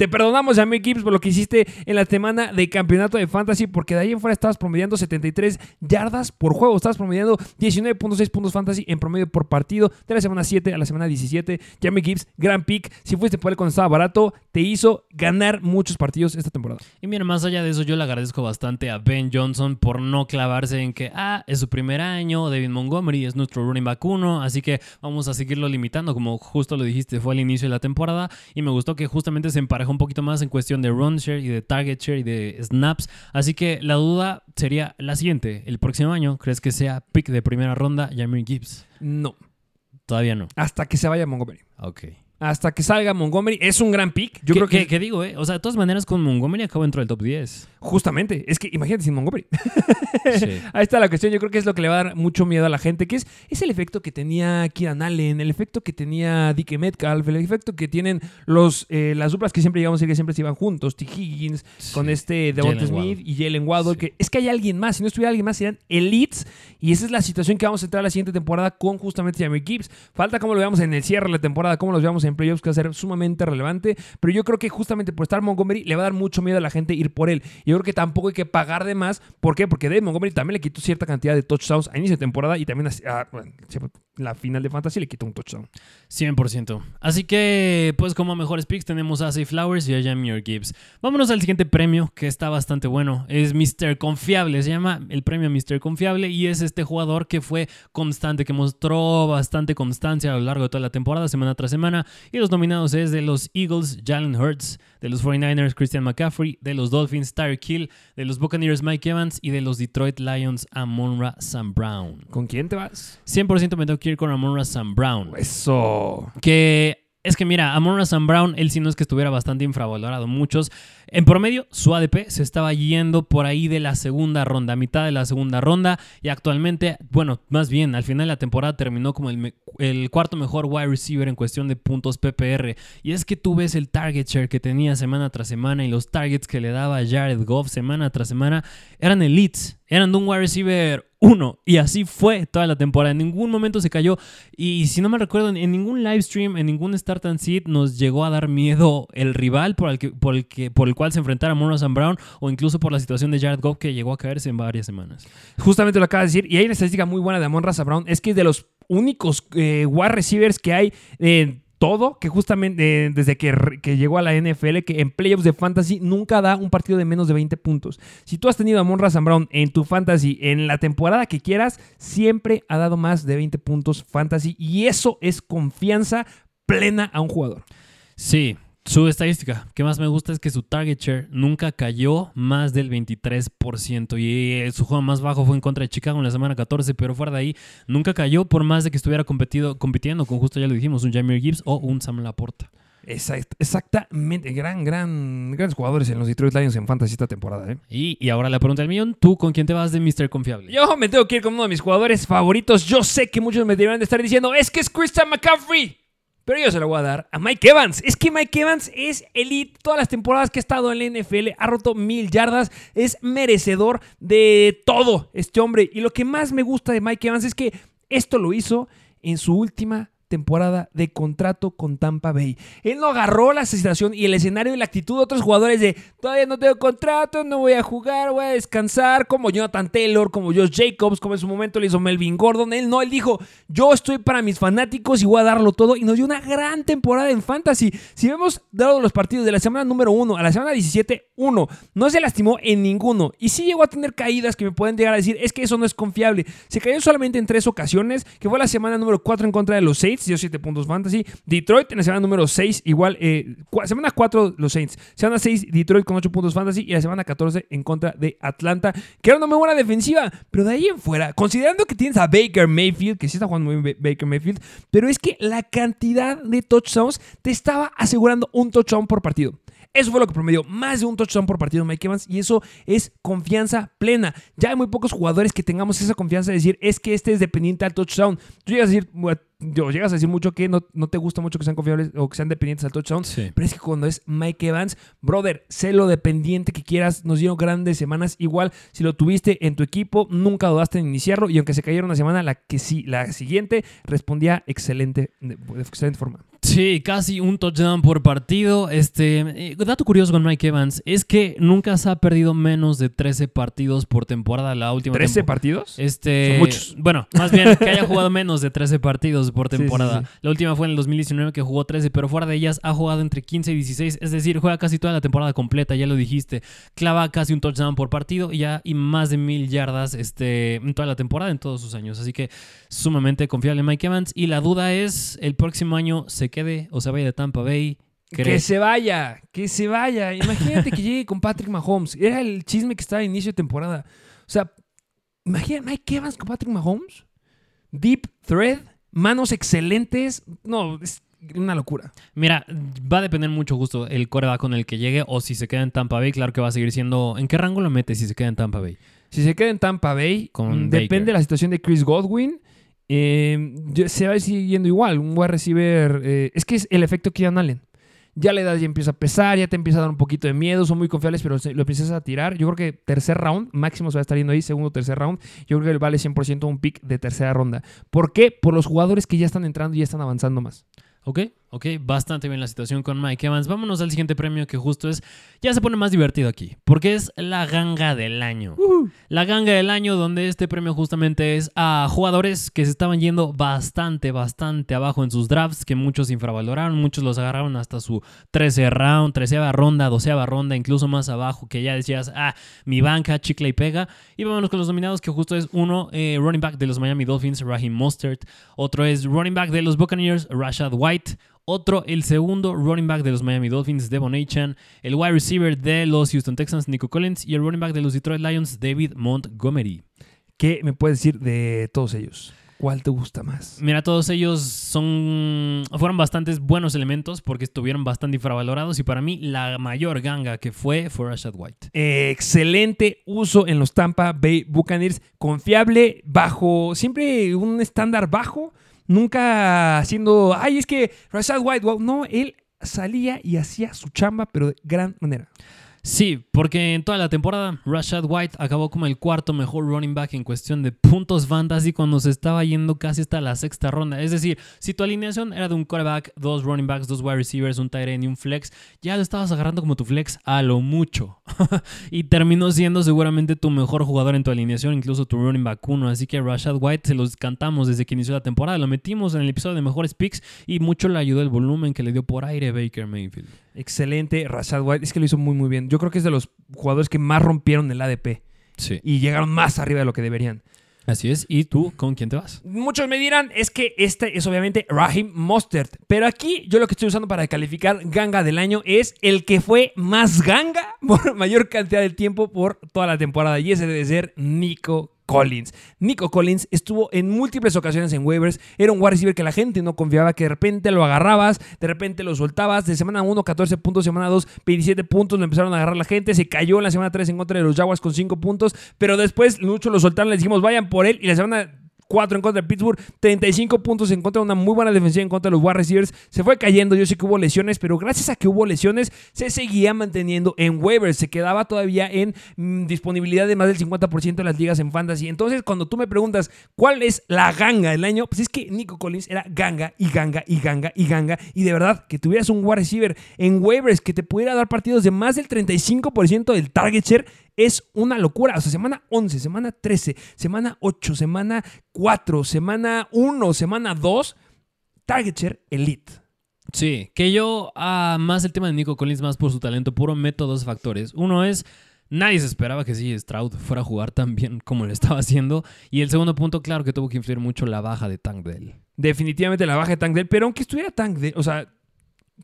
[SPEAKER 3] Te perdonamos, Jamie Gibbs, por lo que hiciste en la semana de campeonato de fantasy, porque de ahí en fuera estabas promediando 73 yardas por juego. Estabas promediando 19.6 puntos fantasy en promedio por partido de la semana 7 a la semana 17. Jamie Gibbs, gran pick. Si fuiste por él cuando estaba barato, te hizo ganar muchos partidos esta temporada.
[SPEAKER 4] Y mira, más allá de eso, yo le agradezco bastante a Ben Johnson por no clavarse en que, ah, es su primer año, David Montgomery es nuestro running back uno, así que vamos a seguirlo limitando, como justo lo dijiste, fue al inicio de la temporada. Y me gustó que justamente se emparejó un poquito más en cuestión de run share y de target share y de snaps. Así que la duda sería la siguiente. ¿El próximo año crees que sea pick de primera ronda Jamir Gibbs?
[SPEAKER 3] No.
[SPEAKER 4] Todavía no.
[SPEAKER 3] Hasta que se vaya Montgomery.
[SPEAKER 4] Ok.
[SPEAKER 3] hasta que salga Montgomery. Es un gran pick. Yo
[SPEAKER 4] ¿Qué-
[SPEAKER 3] creo que
[SPEAKER 4] qué- qué digo, ¿eh? O sea, de todas maneras, con Montgomery acabo dentro del top 10.
[SPEAKER 3] Justamente, es que imagínate sin Montgomery.
[SPEAKER 4] Sí.
[SPEAKER 3] Ahí está la cuestión. Yo creo que es lo que le va a dar mucho miedo a la gente, que es, es el efecto que tenía Kieran Allen, el efecto que tenía Dickie Metcalf, el efecto que tienen los, eh, las duplas que siempre llegamos a decir que siempre se iban juntos, T. Higgins, con este Devonta Smith
[SPEAKER 4] Waddle.
[SPEAKER 3] y Jalen Waddle,
[SPEAKER 4] Sí.
[SPEAKER 3] que es que hay alguien más. Si no estuviera alguien más, serían elites. Y esa es la situación que vamos a entrar a la siguiente temporada con justamente Jamie Gibbs. Falta cómo lo veamos en el cierre de la temporada, cómo los veamos en playoffs, que va a ser sumamente relevante. Pero yo creo que justamente por estar Montgomery le va a dar mucho miedo a la gente ir por él. Yo creo que tampoco hay que pagar de más. ¿Por qué? Porque Dave Montgomery también le quitó cierta cantidad de touchdowns a inicio de temporada y también a, a- bueno, la final de Fantasy le quitó un touchdown.
[SPEAKER 4] 100%. Así que, pues como mejores picks tenemos a Zay Flowers y a Jameer Gibbs. Vámonos al siguiente premio, que está bastante bueno. Es Mr. Confiable, se llama el premio Mr. Confiable y es este jugador que fue constante, que mostró bastante constancia a lo largo de toda la temporada, semana tras semana. Y los nominados es de los Eagles, Jalen Hurts, de los 49ers, Christian McCaffrey, de los Dolphins, Tyreek Hill, de los Buccaneers, Mike Evans y de los Detroit Lions, Amonra Sam Brown.
[SPEAKER 3] ¿Con quién te vas?
[SPEAKER 4] 100% me tengo que ir con Amonra Sam Brown.
[SPEAKER 3] Eso.
[SPEAKER 4] Que es que mira, Amon Sam Brown, él sí no es que estuviera bastante infravalorado. Muchos, en promedio, su ADP se estaba yendo por ahí de la segunda ronda, mitad de la segunda ronda. Y actualmente, bueno, más bien, al final de la temporada terminó como el, cuarto mejor wide receiver en cuestión de puntos PPR. Y es que tú ves el target share que tenía semana tras semana y los targets que le daba Jared Goff semana tras semana eran elites. Eran de un wide receiver 1 y así fue toda la temporada. En ningún momento se cayó. Y si no me recuerdo, en- ningún live stream, en ningún Start and Sit nos llegó a dar miedo el rival por el, que, por el, que, por el cual se enfrentara Monroe Sam Brown o incluso por la situación de Jared Goff que llegó a caerse en varias semanas.
[SPEAKER 3] Justamente lo acabas de decir. Y hay una estadística muy buena de Amon Raza Brown. Es que es de los únicos eh, wide receivers que hay en todo, que justamente eh, desde que, llegó a la NFL, que en playoffs de fantasy nunca da un partido de menos de 20 puntos. Si tú has tenido a Amon Raza Brown en tu fantasy en la temporada que quieras, siempre ha dado más de 20 puntos fantasy. Y eso es confianza plena a un jugador.
[SPEAKER 4] Sí, su estadística que más me gusta es que su target share nunca cayó más del 23% y eh, su juego más bajo fue en contra de Chicago en la semana 14, pero fuera de ahí nunca cayó por más de que estuviera competido, compitiendo con justo ya lo dijimos, un Jameer Gibbs o un Sam Laporta.
[SPEAKER 3] Exact- exactamente. Gran, gran, grandes jugadores en los Detroit Lions en fantasy esta temporada. ¿eh?
[SPEAKER 4] Y, y ahora la pregunta del millón, ¿tú con quién te vas de Mr. Confiable?
[SPEAKER 3] Yo me tengo que ir con uno de mis jugadores favoritos. Yo sé que muchos me deberían de estar diciendo, es que es Christian McCaffrey. Pero yo se lo voy a dar a Mike Evans. Es que Mike Evans es elite. Todas las temporadas que ha estado en la NFL ha roto mil yardas. Es merecedor de todo este hombre. Y lo que más me gusta de Mike Evans es que esto lo hizo en su última temporada de contrato con Tampa Bay. Él no agarró la situación y el escenario y la actitud de otros jugadores de todavía no tengo contrato, no voy a jugar, voy a descansar, como Jonathan Taylor, como Josh Jacobs, como en su momento le hizo Melvin Gordon. Él no, él dijo, yo estoy para mis fanáticos y voy a darlo todo. Y nos dio una gran temporada en fantasy. Si vemos dado los partidos de la semana número 1 a la semana 17, 1, no se lastimó en ninguno. Y sí llegó a tener caídas que me pueden llegar a decir, es que eso no es confiable. Se cayó solamente en tres ocasiones, que fue la semana número 4 en contra de los Saints, dio 7 puntos fantasy. Detroit en la semana número 6, igual, eh, semana 4 los Saints. Semana 6 Detroit con 8 puntos fantasy y la semana 14 en contra de Atlanta, que era una muy buena defensiva. Pero de ahí en fuera, considerando que tienes a Baker Mayfield, que sí está jugando muy bien Ba- Baker Mayfield, pero es que la cantidad de touchdowns te estaba asegurando un touchdown por partido. Eso fue lo que promedió, más de un touchdown por partido Mike Evans y eso es confianza plena. Ya hay muy pocos jugadores que tengamos esa confianza de decir, es que este es dependiente al touchdown. Tú llegas a decir, yo- llegas a decir mucho que no, no te gusta mucho que sean confiables o que sean dependientes al touchdown,
[SPEAKER 4] Sí.
[SPEAKER 3] pero es que cuando es Mike Evans, brother, sé lo dependiente que quieras, nos dieron grandes semanas, igual si lo tuviste en tu equipo, nunca dudaste en iniciarlo y aunque se cayera una semana, la que sí, la siguiente respondía excelente, de, de excelente forma.
[SPEAKER 4] Sí, casi un touchdown por partido. Este, eh, dato curioso con Mike Evans es que nunca se ha perdido menos de 13 partidos por temporada la última
[SPEAKER 3] ¿13
[SPEAKER 4] tempo-
[SPEAKER 3] partidos?
[SPEAKER 4] Este,
[SPEAKER 3] Son muchos.
[SPEAKER 4] Bueno, más bien que haya jugado menos de 13 partidos por
[SPEAKER 3] Sí, sí,
[SPEAKER 4] temporada.
[SPEAKER 3] sí.
[SPEAKER 4] La última fue en el 2019 que jugó 13, pero fuera de ellas ha jugado entre 15 y 16. Es decir, juega casi toda la temporada completa, ya lo dijiste. Clava casi un touchdown por partido y ya y más de mil yardas este, en toda la temporada, en todos sus años. Así que sumamente confiable Mike Evans. Y la duda es, ¿el próximo año se quede o se vaya de Tampa Bay?
[SPEAKER 3] Que
[SPEAKER 4] ¿Crees?
[SPEAKER 3] se vaya, que se vaya. Imagínate que llegue con Patrick Mahomes. Era el chisme que estaba a inicio de temporada. O sea, imagina Mike Evans con Patrick Mahomes. Deep thread, manos excelentes. No, es una locura.
[SPEAKER 4] Mira, va a depender mucho justo el coreback con el que llegue o si se queda en Tampa Bay. Claro que va a seguir siendo. ¿En qué rango lo mete si se queda en Tampa Bay?
[SPEAKER 3] Si se queda en Tampa Bay,
[SPEAKER 4] Con
[SPEAKER 3] mm, depende
[SPEAKER 4] Baker.
[SPEAKER 3] de la situación de Chris Godwin. eh, se va a ir siguiendo igual. Un wide receiver. eh, es que es el efecto Keenan Allen. Ya la edad ya empieza a pesar, ya te empieza a dar un poquito de miedo, son muy confiables, pero lo empiezas a tirar. Yo creo que tercer round, máximo se va a estar yendo ahí, segundo, tercer round. Yo creo que vale 100% un pick de tercera ronda. ¿Por qué? Por los jugadores que ya están entrando y ya están avanzando más.
[SPEAKER 4] Ok, ok, bastante bien la situación con Mike Evans. Vámonos al siguiente premio que justo es, ya se pone más divertido aquí, porque es la ganga del año. La ganga del año donde este premio justamente es a jugadores que se estaban yendo bastante, bastante abajo en sus drafts, que muchos infravaloraron, muchos los agarraron hasta su 13 round, 13 ronda, 12 ronda, incluso más abajo, que ya decías, ah, mi banca, chicle y pega. Y vámonos con los nominados, que justo es uno, eh, running back de los Miami Dolphins, Raheem Mostert. Otro es running back de los Buccaneers, Rashad White. Otro, el segundo running back de los Miami Dolphins, Devon Achan. El wide receiver de los Houston Texans, Nico Collins. Y el running back de los Detroit Lions, David Montgomery.
[SPEAKER 3] ¿Qué me puedes decir de todos ellos? ¿Cuál te gusta más?
[SPEAKER 4] Mira, todos ellos son fueron bastantes buenos elementos porque estuvieron bastante infravalorados y para mí la mayor ganga que fue fue Rashad White.
[SPEAKER 3] Excelente uso en los Tampa Bay Buccaneers. Confiable, bajo, siempre un estándar bajo. Nunca haciendo, ay, es que Rashad White, wow. No, él salía y hacía su chamba, pero de gran manera.
[SPEAKER 4] Sí, porque en toda la temporada Rashad White acabó como el cuarto mejor running back en cuestión de puntos fantasy cuando se estaba yendo casi hasta la sexta ronda. Es decir, si tu alineación era de un quarterback, dos running backs, dos wide receivers, un tight end y un flex, ya lo estabas agarrando como tu flex a lo mucho. y terminó siendo seguramente tu mejor jugador en tu alineación, incluso tu running back uno. Así que Rashad White se los cantamos desde que inició la temporada. Lo metimos en el episodio de mejores picks y mucho le ayudó el volumen que le dio por aire Baker Mayfield.
[SPEAKER 3] Excelente, Rashad White. Es que lo hizo muy, muy bien. Yo creo que es de los jugadores que más rompieron el ADP
[SPEAKER 4] Sí.
[SPEAKER 3] y llegaron más arriba de lo que deberían.
[SPEAKER 4] Así es. ¿Y tú con quién te vas?
[SPEAKER 3] Muchos me dirán, es que este es obviamente Raheem Mostert. Pero aquí yo lo que estoy usando para calificar ganga del año es el que fue más ganga por mayor cantidad de tiempo por toda la temporada. Y ese debe ser Nico Collins. Nico Collins estuvo en múltiples ocasiones en waivers. Era un wide receiver que la gente no confiaba, que de repente lo agarrabas, de repente lo soltabas. De semana 1, 14 puntos, semana 2, 27 puntos. Lo empezaron a agarrar la gente. Se cayó en la semana 3 en contra de los Jaguars con 5 puntos. Pero después muchos lo soltaron, le dijimos vayan por él. Y la semana 4 en contra de Pittsburgh, 35 puntos en contra de una muy buena defensiva en contra de los wide receivers. Se fue cayendo, yo sé que hubo lesiones, pero gracias a que hubo lesiones, se seguía manteniendo en waivers. Se quedaba todavía en mm, disponibilidad de más del 50% de las ligas en fantasy. Entonces, cuando tú me preguntas cuál es la ganga del año, pues es que Nico Collins era ganga y ganga y ganga y ganga. Y de verdad, que tuvieras un wide receiver en waivers que te pudiera dar partidos de más del 35% del target share es una locura. O sea, semana 11, semana 13, semana 8, semana 4, semana 1, semana 2, target share elite.
[SPEAKER 4] Sí, que yo, ah, más el tema de Nico Collins, más por su talento puro, meto dos factores. Uno es, nadie se esperaba que sí, Stroud fuera a jugar tan bien como lo estaba haciendo. Y el segundo punto, claro que tuvo que influir mucho la baja de Tank Dell.
[SPEAKER 3] Definitivamente la baja de Tank Dell, pero aunque estuviera Tank Dell, o sea,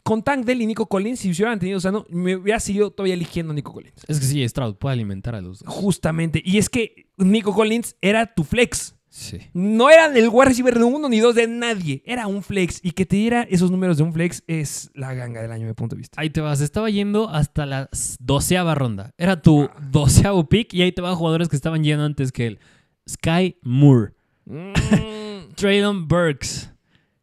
[SPEAKER 3] con Tank Dell y Nico Collins, si hubieran tenido sano, me hubiera seguido todavía eligiendo Nico Collins.
[SPEAKER 4] Es que sí, Stroud puede alimentar a los dos.
[SPEAKER 3] Justamente. Y es que Nico Collins era tu flex.
[SPEAKER 4] Sí.
[SPEAKER 3] No era el wide receiver de uno ni dos de nadie. Era un flex. Y que te diera esos números de un flex es la ganga del año, de mi punto de vista.
[SPEAKER 4] Ahí te vas, estaba yendo hasta la doceava ronda. Era tu doceavo pick y ahí te van jugadores que estaban yendo antes que él. Sky Moore, Traylon Burks,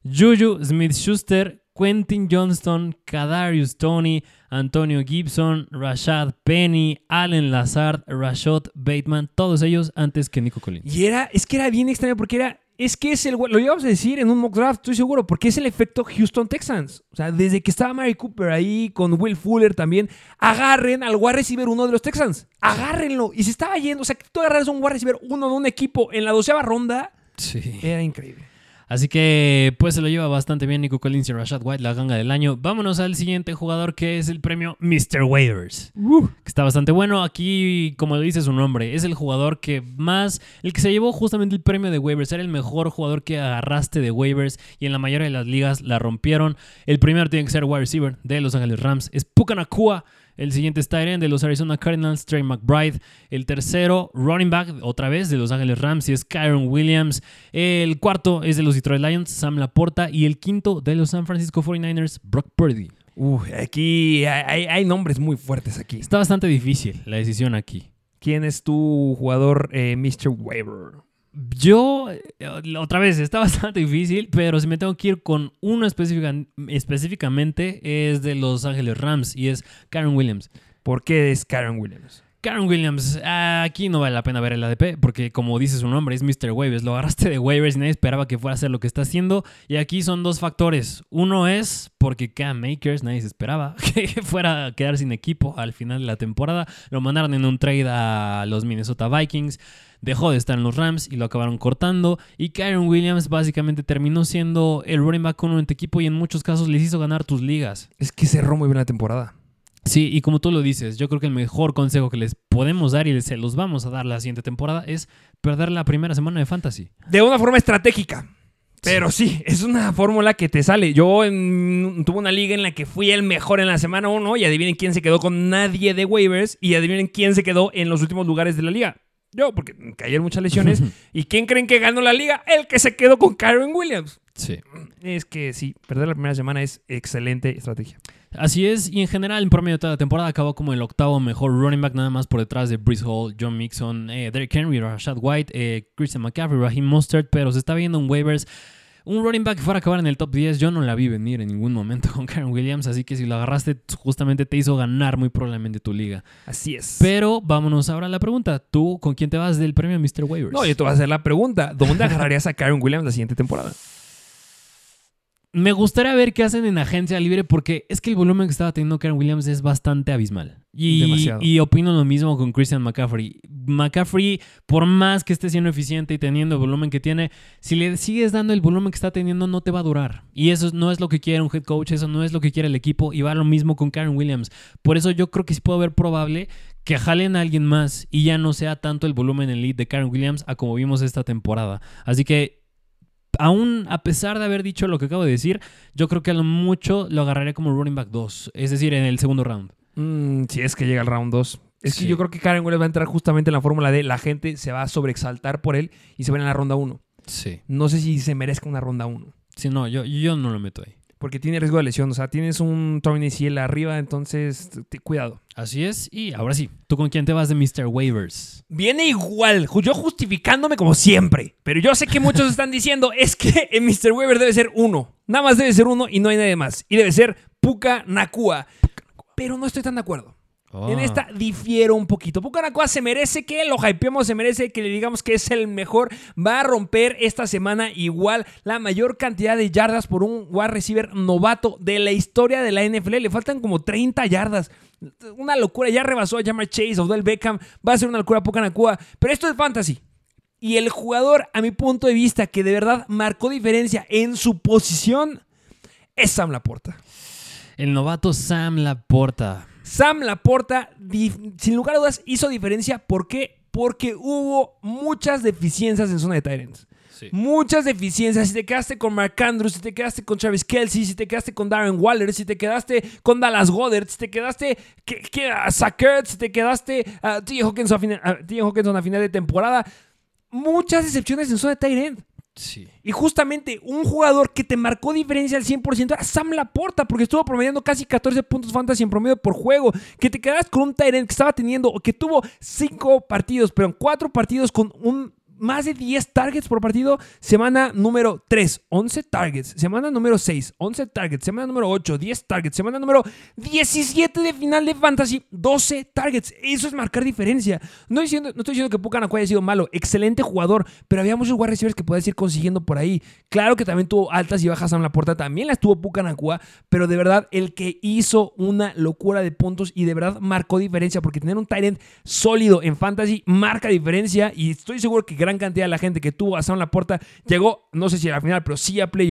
[SPEAKER 4] Juju Smith-Schuster, Quentin Johnston, Kadarius Tony, Antonio Gibson, Rashad Penny, Allen Lazard, Rashad Bateman, todos ellos antes que Nico Collins.
[SPEAKER 3] Y era, es que era bien extraño porque era, es que es el, lo íbamos a decir en un mock draft, estoy seguro, porque es el efecto Houston Texans. O sea, desde que estaba Mary Cooper ahí con Will Fuller también, agarren al wide receiver uno de los Texans. Agárrenlo. Y se estaba yendo, o sea, que tú agarras un wide receiver uno de un equipo en la doceava ronda,
[SPEAKER 4] Sí.
[SPEAKER 3] era increíble.
[SPEAKER 4] Así que pues se lo lleva bastante bien Nico Collins y Rashad White, la ganga del año. Vámonos al siguiente jugador que es el premio Mr. Waivers. que está bastante bueno. Aquí, como dice su nombre, es el jugador que más, el que se llevó justamente el premio de waivers. Era el mejor jugador que agarraste de waivers y en la mayoría de las ligas la rompieron. El primero tiene que ser wide receiver de Los Ángeles Rams. Es Puka Nakua. El siguiente es Tyrion de los Arizona Cardinals, Trey McBride. El tercero, running back, otra vez, de Los Ángeles Rams, y es Kyron Williams. El cuarto es de los Detroit Lions, Sam Laporta. Y el quinto de los San Francisco 49ers, Brock Purdy.
[SPEAKER 3] Uf, aquí hay, hay nombres muy fuertes aquí.
[SPEAKER 4] Está bastante difícil la decisión aquí.
[SPEAKER 3] ¿Quién es tu jugador, eh, Mr. Waiver?
[SPEAKER 4] Yo, eh, otra vez, está bastante difícil, pero si me tengo que ir con uno específica- específicamente, es de Los Ángeles Rams y es Karen Williams.
[SPEAKER 3] ¿Por qué es Karen Williams?
[SPEAKER 4] Karen Williams, aquí no vale la pena ver el ADP porque como dice su nombre, es Mr. Waivers. Lo agarraste de waivers y nadie esperaba que fuera a hacer lo que está haciendo. Y aquí son dos factores. Uno es porque Cam Makers, nadie se esperaba que fuera a quedar sin equipo al final de la temporada. Lo mandaron en un trade a los Minnesota Vikings. Dejó de estar en los Rams y lo acabaron cortando. Y Karen Williams básicamente terminó siendo el running back con un equipo y en muchos casos les hizo ganar tus ligas.
[SPEAKER 3] Es que cerró muy bien la temporada.
[SPEAKER 4] Sí, y como tú lo dices, yo creo que el mejor consejo que les podemos dar y se los vamos a dar la siguiente temporada es perder la primera semana de Fantasy.
[SPEAKER 3] De una forma estratégica. Pero sí, es una fórmula que te sale. Yo en- tuve una liga en la que fui el mejor en la semana 1 y adivinen quién se quedó con nadie de waivers y adivinen quién se quedó en los últimos lugares de la liga. Yo, porque cayeron muchas lesiones. ¿Y quién creen que ganó la liga? El que se quedó con Karen Williams.
[SPEAKER 4] Sí.
[SPEAKER 3] Es que sí, perder la primera semana es excelente estrategia.
[SPEAKER 4] Así es, y en general, en promedio de toda la temporada, acabó como el octavo mejor running back, nada más por detrás de Brees Hall, John Mixon, eh, Derrick Henry, Rashad White, eh, Christian McCaffrey, Raheem Mostert, pero se está viendo en waivers. Un running back que fuera a acabar en el top 10, yo no la vi venir en ningún momento con Karen Williams, así que si lo agarraste, justamente te hizo ganar muy probablemente tu liga.
[SPEAKER 3] Así es.
[SPEAKER 4] Pero vámonos ahora a la pregunta. ¿Tú con quién te vas del premio Mr. Waivers?
[SPEAKER 3] no, yo te voy a hacer la pregunta. ¿Dónde agarrarías a Karen Williams la siguiente temporada?
[SPEAKER 4] Me gustaría ver qué hacen en agencia libre porque es que el volumen que estaba teniendo Karen Williams es bastante abismal. Y,
[SPEAKER 3] Demasiado.
[SPEAKER 4] y opino lo mismo con Christian McCaffrey. McCaffrey, por más que esté siendo eficiente y teniendo el volumen que tiene, si le sigues dando el volumen que está teniendo, no te va a durar. Y eso no es lo que quiere un head coach, eso no es lo que quiere el equipo. Y va lo mismo con Karen Williams. Por eso yo creo que sí puedo ver probable que jalen a alguien más y ya no sea tanto el volumen en lead de Karen Williams a como vimos esta temporada. Así que aún a pesar de haber dicho lo que acabo de decir, yo creo que a lo mucho lo agarraría como running back 2, es decir, en el segundo round.
[SPEAKER 3] Mm, si es que llega al round 2. Es que yo creo que Karen Williams va a entrar justamente en la fórmula de la gente se va a sobreexaltar por él y se va en la ronda 1.
[SPEAKER 4] Sí.
[SPEAKER 3] No sé si se merezca una ronda 1.
[SPEAKER 4] Sí, no, yo, yo no lo meto ahí.
[SPEAKER 3] Porque tiene riesgo de lesión. O sea, tienes un Tony Ciel arriba, entonces t- cuidado.
[SPEAKER 4] Así es, y ahora sí, ¿tú con quién te vas de Mr. Waivers?
[SPEAKER 3] Viene igual, yo justificándome como siempre. Pero yo sé que muchos están diciendo es que en Mr. Weaver debe ser uno. Nada más debe ser uno y no hay nadie más. Y debe ser Puka Nakua. Pero no estoy tan de acuerdo. En
[SPEAKER 4] Ah.
[SPEAKER 3] esta difiero un poquito. Puka Nakua se merece que lo hypeemos, se merece que le digamos que es el mejor. Va a romper esta semana igual la mayor cantidad de yardas por un wide receiver novato de la historia de la NFL. Le faltan como 30 yardas. Una locura. Ya rebasó a Jamar Chase, Odell Beckham. Va a ser una locura Puka Nakua. Pero esto es fantasy. Y el jugador, a mi punto de vista, que de verdad marcó diferencia en su posición, es Sam Laporta.
[SPEAKER 4] El novato Sam Laporta.
[SPEAKER 3] Sam Laporta, sin lugar a dudas, hizo diferencia. ¿Por qué? Porque hubo muchas deficiencias en zona de Tyrants.
[SPEAKER 4] Sí.
[SPEAKER 3] Muchas deficiencias. Si te quedaste con Mark Andrews, si te quedaste con Travis Kelsey, si te quedaste con Darren Waller, si te quedaste con Dallas Goddard, si te quedaste que, que, a si te quedaste a T.J. Hawkinson a, fina- a T.J. Hawkinson a final de temporada. Muchas decepciones en zona de Tyrant. Y justamente un jugador que te marcó diferencia al 100% era Sam Laporta, porque estuvo promediando casi 14 puntos fantasy en promedio por juego. Que te quedas con un Tyrant que estaba teniendo, o que tuvo 5 partidos, pero en 4 partidos con un más de 10 targets por partido. Semana número 3, 11 targets. Semana número 6, 11 targets. Semana número 8, 10 targets. Semana número 17 de final de fantasy, 12 targets. Eso es marcar diferencia. No, diciendo, no estoy diciendo que Puka Nakua haya sido malo. Excelente jugador, pero había muchos wide receivers que puedes ir consiguiendo por ahí. Claro que también tuvo altas y bajas en la puerta. También las tuvo Puka Nakua, pero de verdad el que hizo una locura de puntos y de verdad marcó diferencia porque tener un Tyrant sólido en fantasy marca diferencia y estoy seguro que gran cantidad de la gente que tuvo a Sam Laporta llegó, no sé si a la final, pero sí a play.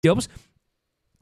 [SPEAKER 3] Playoffs,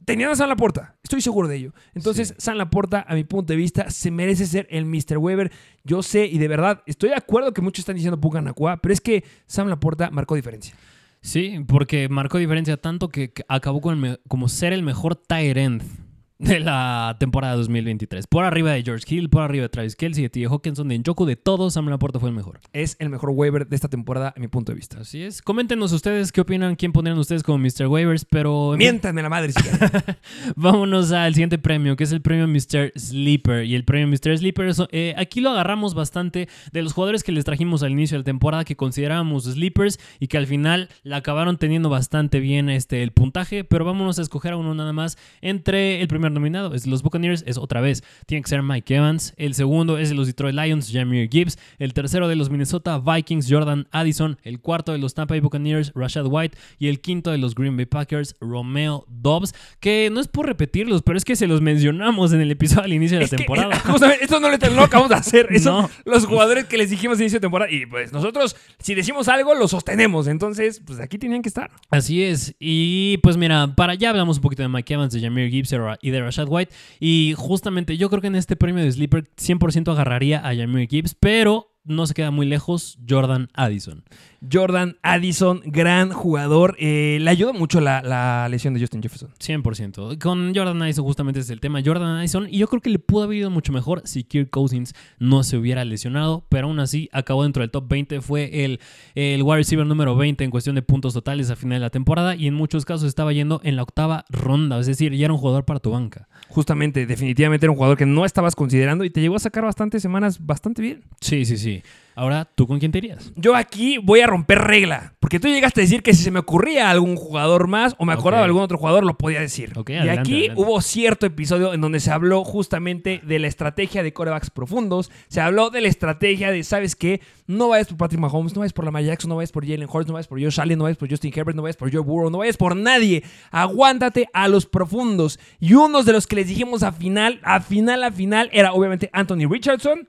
[SPEAKER 3] tenían a San Laporta. Estoy seguro de ello. Entonces, San Laporta, a mi punto de vista, se merece ser el Mr. Weber. Yo sé y de verdad estoy de acuerdo que muchos están diciendo Pucanacua, pero es que Sam Laporta marcó diferencia.
[SPEAKER 4] Sí, porque marcó diferencia tanto que que acabó con el como ser el mejor tight end de la temporada 2023. Por arriba de George Hill, por arriba de Travis Kelsey, de T.J. Hawkinson, de Njoku, de todos, Sam Laporta fue el mejor.
[SPEAKER 3] Es el mejor Weber de esta temporada, a mi punto de vista.
[SPEAKER 4] Así es. Coméntenos ustedes qué opinan, quién pondrían ustedes como Mr. Waivers, pero...
[SPEAKER 3] Miéntanme la madre si.
[SPEAKER 4] Vámonos al siguiente premio, que es el premio Mr. Sleeper. Y el premio Mr. Sleeper, es- eh, aquí lo agarramos bastante de los jugadores que les trajimos al inicio de la temporada que considerábamos sleepers y que al final la acabaron teniendo bastante bien este, el puntaje. Pero vámonos a escoger a uno nada más entre el primer nominado, es los Buccaneers, es otra vez, tiene que ser Mike Evans. El segundo es de los Detroit Lions, Jameer Gibbs. El tercero de los Minnesota Vikings, Jordan Addison. El cuarto de los Tampa Bay Buccaneers, Rashad White. Y el quinto de los Green Bay Packers, Romeo Dobbs. Que no es por repetirlos, pero es que se los mencionamos en el episodio al inicio de la
[SPEAKER 3] que,
[SPEAKER 4] temporada.
[SPEAKER 3] esto no, le- no lo acabamos de hacer. Eso,
[SPEAKER 4] No.
[SPEAKER 3] los jugadores que les dijimos al inicio de temporada. Y pues nosotros, si decimos algo, lo sostenemos. Entonces, pues aquí tenían que estar.
[SPEAKER 4] Así es. Y pues mira, para ya hablamos un poquito de Mike Evans, de Jameer Gibbs y de Rashad White. Y justamente yo creo que en este premio de Sleeper 100% agarraría a Jameer Gibbs, pero no se queda muy lejos Jordan Addison.
[SPEAKER 3] Jordan Addison, gran jugador. Eh, le ayudó mucho la, la lesión de Justin Jefferson.
[SPEAKER 4] 100%. Con Jordan Addison justamente es el tema. Jordan Addison, y yo creo que le pudo haber ido mucho mejor si Kirk Cousins no se hubiera lesionado, pero aún así acabó dentro del top 20. Fue el, el wide receiver número 20 en cuestión de puntos totales a final de la temporada y en muchos casos estaba yendo en la octava ronda, es decir, ya era un jugador para tu banca.
[SPEAKER 3] Justamente, definitivamente era un jugador que no estabas considerando y te llegó a sacar bastantes semanas bastante bien.
[SPEAKER 4] Sí, sí, sí. Ahora, ¿tú con quién te irías?
[SPEAKER 3] Yo aquí voy a romper regla. Porque tú llegaste a decir que si se me ocurría algún jugador más o me acordaba de algún otro jugador, lo podía decir.
[SPEAKER 4] Ok,
[SPEAKER 3] y
[SPEAKER 4] adelante,
[SPEAKER 3] aquí
[SPEAKER 4] adelante.
[SPEAKER 3] hubo cierto episodio en donde se habló justamente de la estrategia de corebacks profundos. Se habló de la estrategia de, ¿sabes qué? No vayas por Patrick Mahomes, no vayas por Lamar Jackson, no vayas por Jalen Hurts, no vayas por Josh Allen, no vayas por Justin Herbert, no vayas por Joe Burrow, no vayas por nadie. Aguántate a los profundos. Y uno de los que les dijimos a final, a final, a final, era obviamente Anthony Richardson,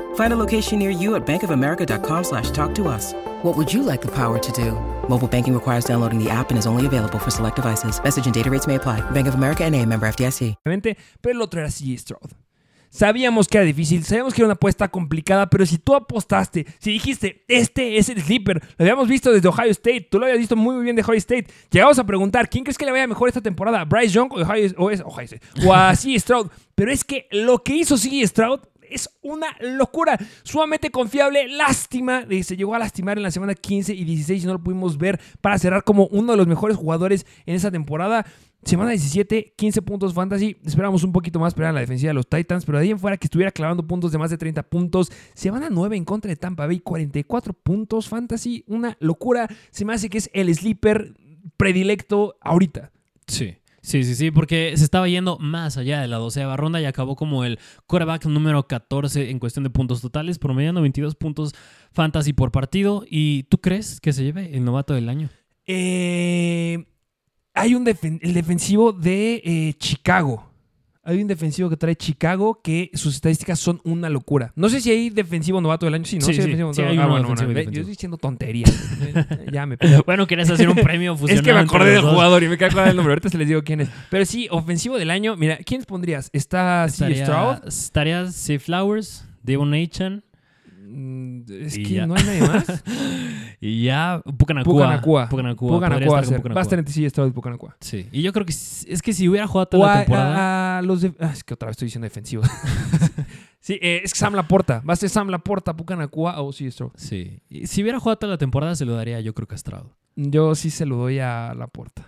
[SPEAKER 6] Find a location near you at bankofamerica.com slash talk to us. What would you like the power to do? Mobile banking requires downloading the app and is only available for select devices. Message and data rates may apply. Bank of America and a member FDIC.
[SPEAKER 3] obviamente, pero el otro era CJ Stroud. Sabíamos que era difícil, sabíamos que era una apuesta complicada, pero si tú apostaste, si dijiste, este es el sleeper, lo habíamos visto desde Ohio State, tú lo habías visto muy, muy bien de Ohio State, llegamos a preguntar, ¿quién crees que le vaya mejor esta temporada? ¿Bryce Young o, Ohio, o es Ohio State? O a CJ Stroud. Pero es que lo que hizo CJ Stroud es una locura, sumamente confiable. Lástima se llegó a lastimar en la semana 15 y 16 y no lo pudimos ver para cerrar como uno de los mejores jugadores en esa temporada. Semana 17, 15 puntos fantasy. Esperamos un poquito más, pero era la defensiva de los Titans. Pero de ahí en fuera que estuviera clavando puntos de más de 30 puntos. Semana 9 en contra de Tampa Bay, 44 puntos fantasy. Una locura. Se me hace que es el sleeper predilecto ahorita.
[SPEAKER 4] Sí. Sí, sí, sí, porque se estaba yendo más allá de la doceava ronda y acabó como el quarterback número 14 en cuestión de puntos totales, promediando 22 puntos fantasy por partido. ¿Y tú crees que se lleve el novato del año?
[SPEAKER 3] Eh, hay un el defensivo de eh, Chicago. Hay un defensivo que trae Chicago que sus estadísticas son una locura. No sé si hay defensivo novato del año. Sí, ¿no?
[SPEAKER 4] Sí,
[SPEAKER 3] hay
[SPEAKER 4] sí,
[SPEAKER 3] defensivo
[SPEAKER 4] sí,
[SPEAKER 3] novato-
[SPEAKER 4] hay
[SPEAKER 3] Ah, bueno,
[SPEAKER 4] defensivo
[SPEAKER 3] bueno,
[SPEAKER 4] defensivo.
[SPEAKER 3] Yo estoy diciendo tonterías. ya me pedo.
[SPEAKER 4] Bueno, querías hacer un premio
[SPEAKER 3] Es
[SPEAKER 4] fusionado.
[SPEAKER 3] que me acordé del jugador y me quedé con el nombre. Ahorita se les digo quién es. Pero sí, ofensivo del año. Mira, ¿quiénes pondrías? Está C. Stroud.
[SPEAKER 4] Estaría, C. Flowers, Devon Achan
[SPEAKER 3] Es
[SPEAKER 4] Y
[SPEAKER 3] que
[SPEAKER 4] ya.
[SPEAKER 3] no hay nadie más.
[SPEAKER 4] y ya Pucanacua.
[SPEAKER 3] Pucanacua.
[SPEAKER 4] Pucanacua.
[SPEAKER 3] Pucanacua va ser. Va a estar
[SPEAKER 4] Pucanacua.
[SPEAKER 3] entre C. Stroud y Pucanacua.
[SPEAKER 4] Sí, y yo creo que es que si hubiera jugado
[SPEAKER 3] O
[SPEAKER 4] toda
[SPEAKER 3] a,
[SPEAKER 4] la temporada.
[SPEAKER 3] a- los de- ah, es que otra vez estoy diciendo defensivos. Sí, eh, es Sam Laporta. Va a ser Sam Laporta, Pucanacua o sí, esto.
[SPEAKER 4] Sí. Y si hubiera jugado toda la temporada, se lo daría yo creo que a Stroud.
[SPEAKER 3] Yo sí se lo doy a Laporta.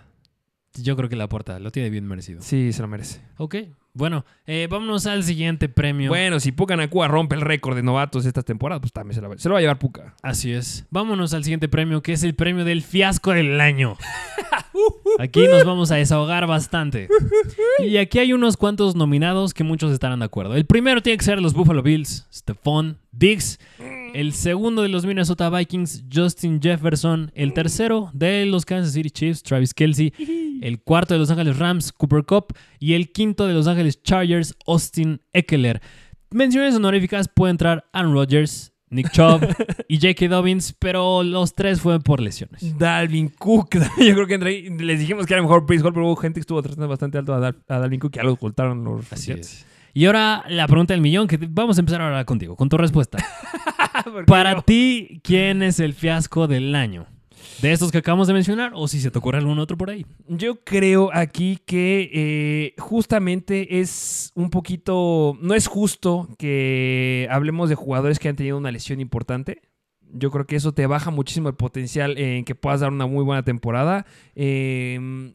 [SPEAKER 4] Yo creo que la porta lo tiene bien merecido.
[SPEAKER 3] Sí, se lo merece.
[SPEAKER 4] Ok. Bueno, eh, vámonos al siguiente premio.
[SPEAKER 3] Bueno, si Pucanacua rompe el récord de novatos esta temporada, pues también se, la va, se lo va a llevar Puca.
[SPEAKER 4] Así es. Vámonos al siguiente premio, que es el premio del fiasco del año. Aquí nos vamos a desahogar bastante. Y aquí hay unos cuantos nominados que muchos estarán de acuerdo. El primero tiene que ser los Buffalo Bills, Stephon Diggs. El segundo de los Minnesota Vikings, Justin Jefferson. El tercero de los Kansas City Chiefs, Travis Kelsey. El cuarto de Los Ángeles Rams, Cooper Cup. Y el quinto de Los Ángeles Chargers, Austin Eckler. Menciones honoríficas puede entrar Aaron Rodgers, Nick Chubb y J.K. Dobbins, pero los tres fueron por lesiones.
[SPEAKER 3] Dalvin Cook. Yo creo que entre ahí les dijimos que era mejor Hall, pero hubo gente que estuvo tratando bastante alto a, Dal- a Dalvin Cook y ya lo ocultaron los
[SPEAKER 4] Así es. Y ahora la pregunta del millón, que te- vamos a empezar ahora contigo, con tu respuesta. Para ti, ¿quién es el fiasco del año? ¿De estos que acabamos de mencionar o si se te ocurre algún otro por ahí?
[SPEAKER 3] Yo creo aquí que eh, justamente es un poquito, no es justo que hablemos de jugadores que han tenido una lesión importante. Yo creo que eso te baja muchísimo el potencial en que puedas dar una muy buena temporada. Eh,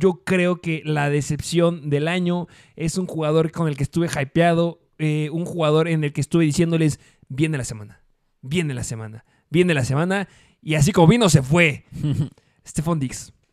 [SPEAKER 3] Yo creo que la decepción del año es un jugador con el que estuve hypeado, eh, un jugador en el que estuve diciéndoles, viene la semana, viene la semana, viene la semana, y así como vino, se fue. Stephon.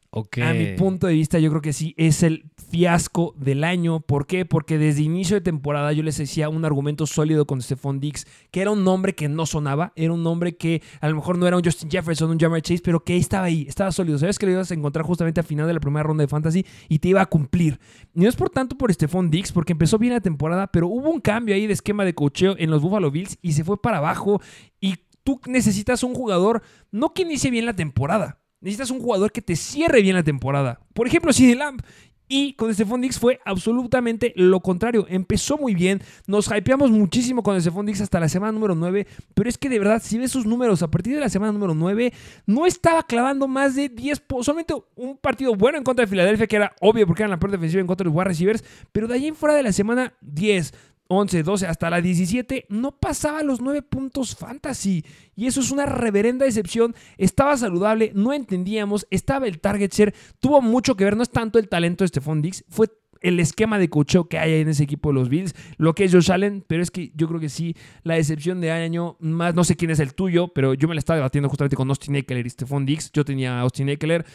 [SPEAKER 4] Ok.
[SPEAKER 3] A mi punto de vista, yo creo que sí es el fiasco del año. ¿Por qué? Porque desde inicio de temporada yo les decía un argumento sólido con Stephon Diggs, que era un nombre que no sonaba, era un nombre que a lo mejor no era un Justin Jefferson, un Jamar Chase, pero que estaba ahí, estaba sólido. Sabes que lo ibas a encontrar justamente al final de la primera ronda de Fantasy y te iba a cumplir. Y no es por tanto por Stephon Diggs, porque empezó bien la temporada, pero hubo un cambio ahí de esquema de cocheo en los Buffalo Bills y se fue para abajo. Y tú necesitas un jugador, no que inicie bien la temporada. Necesitas un jugador que te cierre bien la temporada. Por ejemplo, CD Lamb. Y con Stephon Diggs fue absolutamente lo contrario. Empezó muy bien. Nos hypeamos muchísimo con Stephon Diggs hasta la semana número 9. Pero es que de verdad, si ves sus números a partir de la semana número 9, no estaba clavando más de 10. po- Solamente un partido bueno en contra de Filadelfia, que era obvio porque era la peor defensiva en contra de los wide receivers. Pero de ahí en fuera de la semana 10. 11, 12, hasta la 17, no pasaba los 9 puntos fantasy. Y eso es una reverenda decepción. Estaba saludable, no entendíamos, estaba el target share, tuvo mucho que ver, no es tanto el talento de Stephon Diggs, fue el esquema de cocheo que hay en ese equipo de los Bills, lo que es Josh Allen, pero es que yo creo que sí, la decepción de año, más no sé quién es el tuyo, pero yo me la estaba debatiendo justamente con Austin Eckler y Stephon Diggs. Yo tenía Austin Eckler.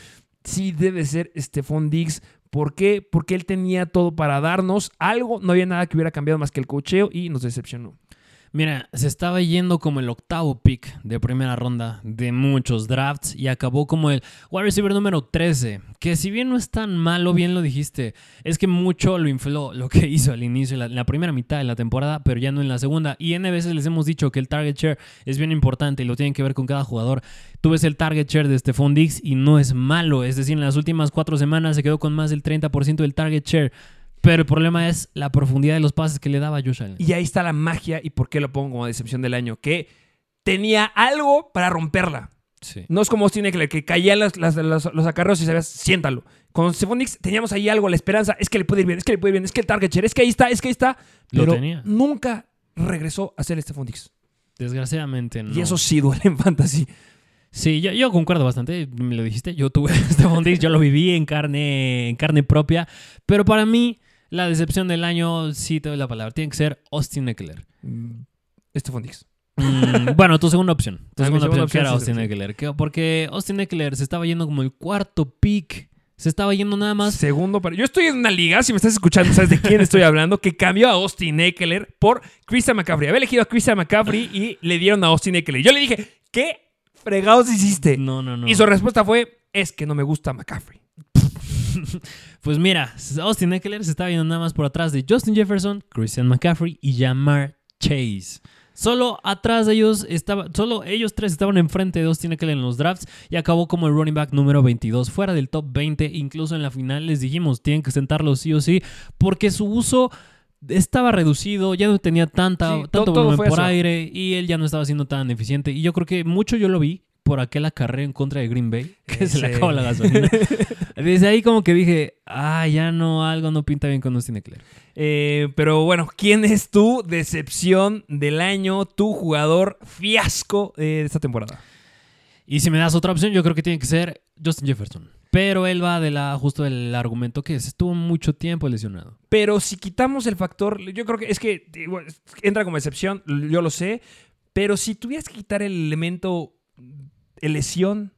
[SPEAKER 3] Sí debe ser Stephon Diggs. ¿Por qué? Porque él tenía todo para darnos algo. No había nada que hubiera cambiado más que el cocheo y nos decepcionó.
[SPEAKER 4] Mira, se estaba yendo como el octavo pick de primera ronda de muchos drafts y acabó como el wide receiver número 13, que si bien no es tan malo, bien lo dijiste, es que mucho lo infló lo que hizo al inicio, la, la primera mitad de la temporada, pero ya no en la segunda. Y N veces les hemos dicho que el target share es bien importante y lo tienen que ver con cada jugador. Tú ves el target share de Stephon Diggs y no es malo, es decir, en las últimas cuatro semanas se quedó con más del 30% del target share. Pero el problema es la profundidad de los pases que le daba a Josh Allen.
[SPEAKER 3] Y ahí está la magia y por qué lo pongo como decepción del año. Que tenía algo para romperla.
[SPEAKER 4] Sí.
[SPEAKER 3] No es como Austin Eckler, que caían las- las- los, los acarreos y sabías, siéntalo. Con Stephon Diggs teníamos ahí algo, la esperanza, es que le puede ir bien, es que le puede ir bien, es que el target share, es que ahí está, es que ahí está.
[SPEAKER 4] Lo
[SPEAKER 3] Pero
[SPEAKER 4] tenía.
[SPEAKER 3] nunca regresó a ser Stephon Diggs.
[SPEAKER 4] Desgraciadamente no.
[SPEAKER 3] Y eso sí duele en fantasy.
[SPEAKER 4] Sí, yo, yo concuerdo bastante, me lo dijiste, yo tuve Stephon Diggs, yo lo viví en carne, en carne propia, pero para mí la decepción del año, sí te doy la palabra, tiene que ser Austin Eckler.
[SPEAKER 3] Mm, Stephon Diggs.
[SPEAKER 4] Mm, bueno, tu segunda opción, tu
[SPEAKER 3] Ah,
[SPEAKER 4] segunda
[SPEAKER 3] segunda
[SPEAKER 4] opción que era Austin. Eckler, que- porque Austin Eckler se estaba yendo como el cuarto pick, se estaba yendo nada más
[SPEAKER 3] Segundo, para... yo estoy en una liga, si me estás escuchando, sabes de quién estoy hablando, que cambió a Austin Eckler por Christian McCaffrey. Había elegido a Christian McCaffrey y le dieron a Austin Eckler. Yo le dije, ¿qué fregados hiciste?
[SPEAKER 4] No, no, no.
[SPEAKER 3] Y su respuesta fue, es que no me gusta McCaffrey.
[SPEAKER 4] Pues mira, Austin Eckler se estaba viendo nada más por atrás de Justin Jefferson, Christian McCaffrey y Jamar Chase. Solo atrás de ellos estaba, solo ellos tres estaban enfrente de Austin Eckler en los drafts y acabó como el running back número 22, fuera del top 20. Incluso en la final les dijimos, tienen que sentarlo sí o sí, porque su uso estaba reducido, ya no tenía tanta,
[SPEAKER 3] Sí,
[SPEAKER 4] tanto volumen por
[SPEAKER 3] eso.
[SPEAKER 4] aire y él ya no estaba siendo tan eficiente. Y yo creo que mucho yo lo vi por aquel acarreo en contra de Green Bay, que se le acabó la gasolina. Desde ahí como que dije, ah, ya no, algo no pinta bien con Austin Eckler.
[SPEAKER 3] Eh, pero bueno, ¿quién es tu decepción del año, tu jugador fiasco eh, de esta temporada?
[SPEAKER 4] Y si me das otra opción, yo creo que tiene que ser Justin Jefferson. Pero él va de la, justo del argumento que estuvo mucho tiempo lesionado.
[SPEAKER 3] Pero si quitamos el factor, yo creo que es que entra como excepción, yo lo sé, pero si tuvieras que quitar el elemento lesión,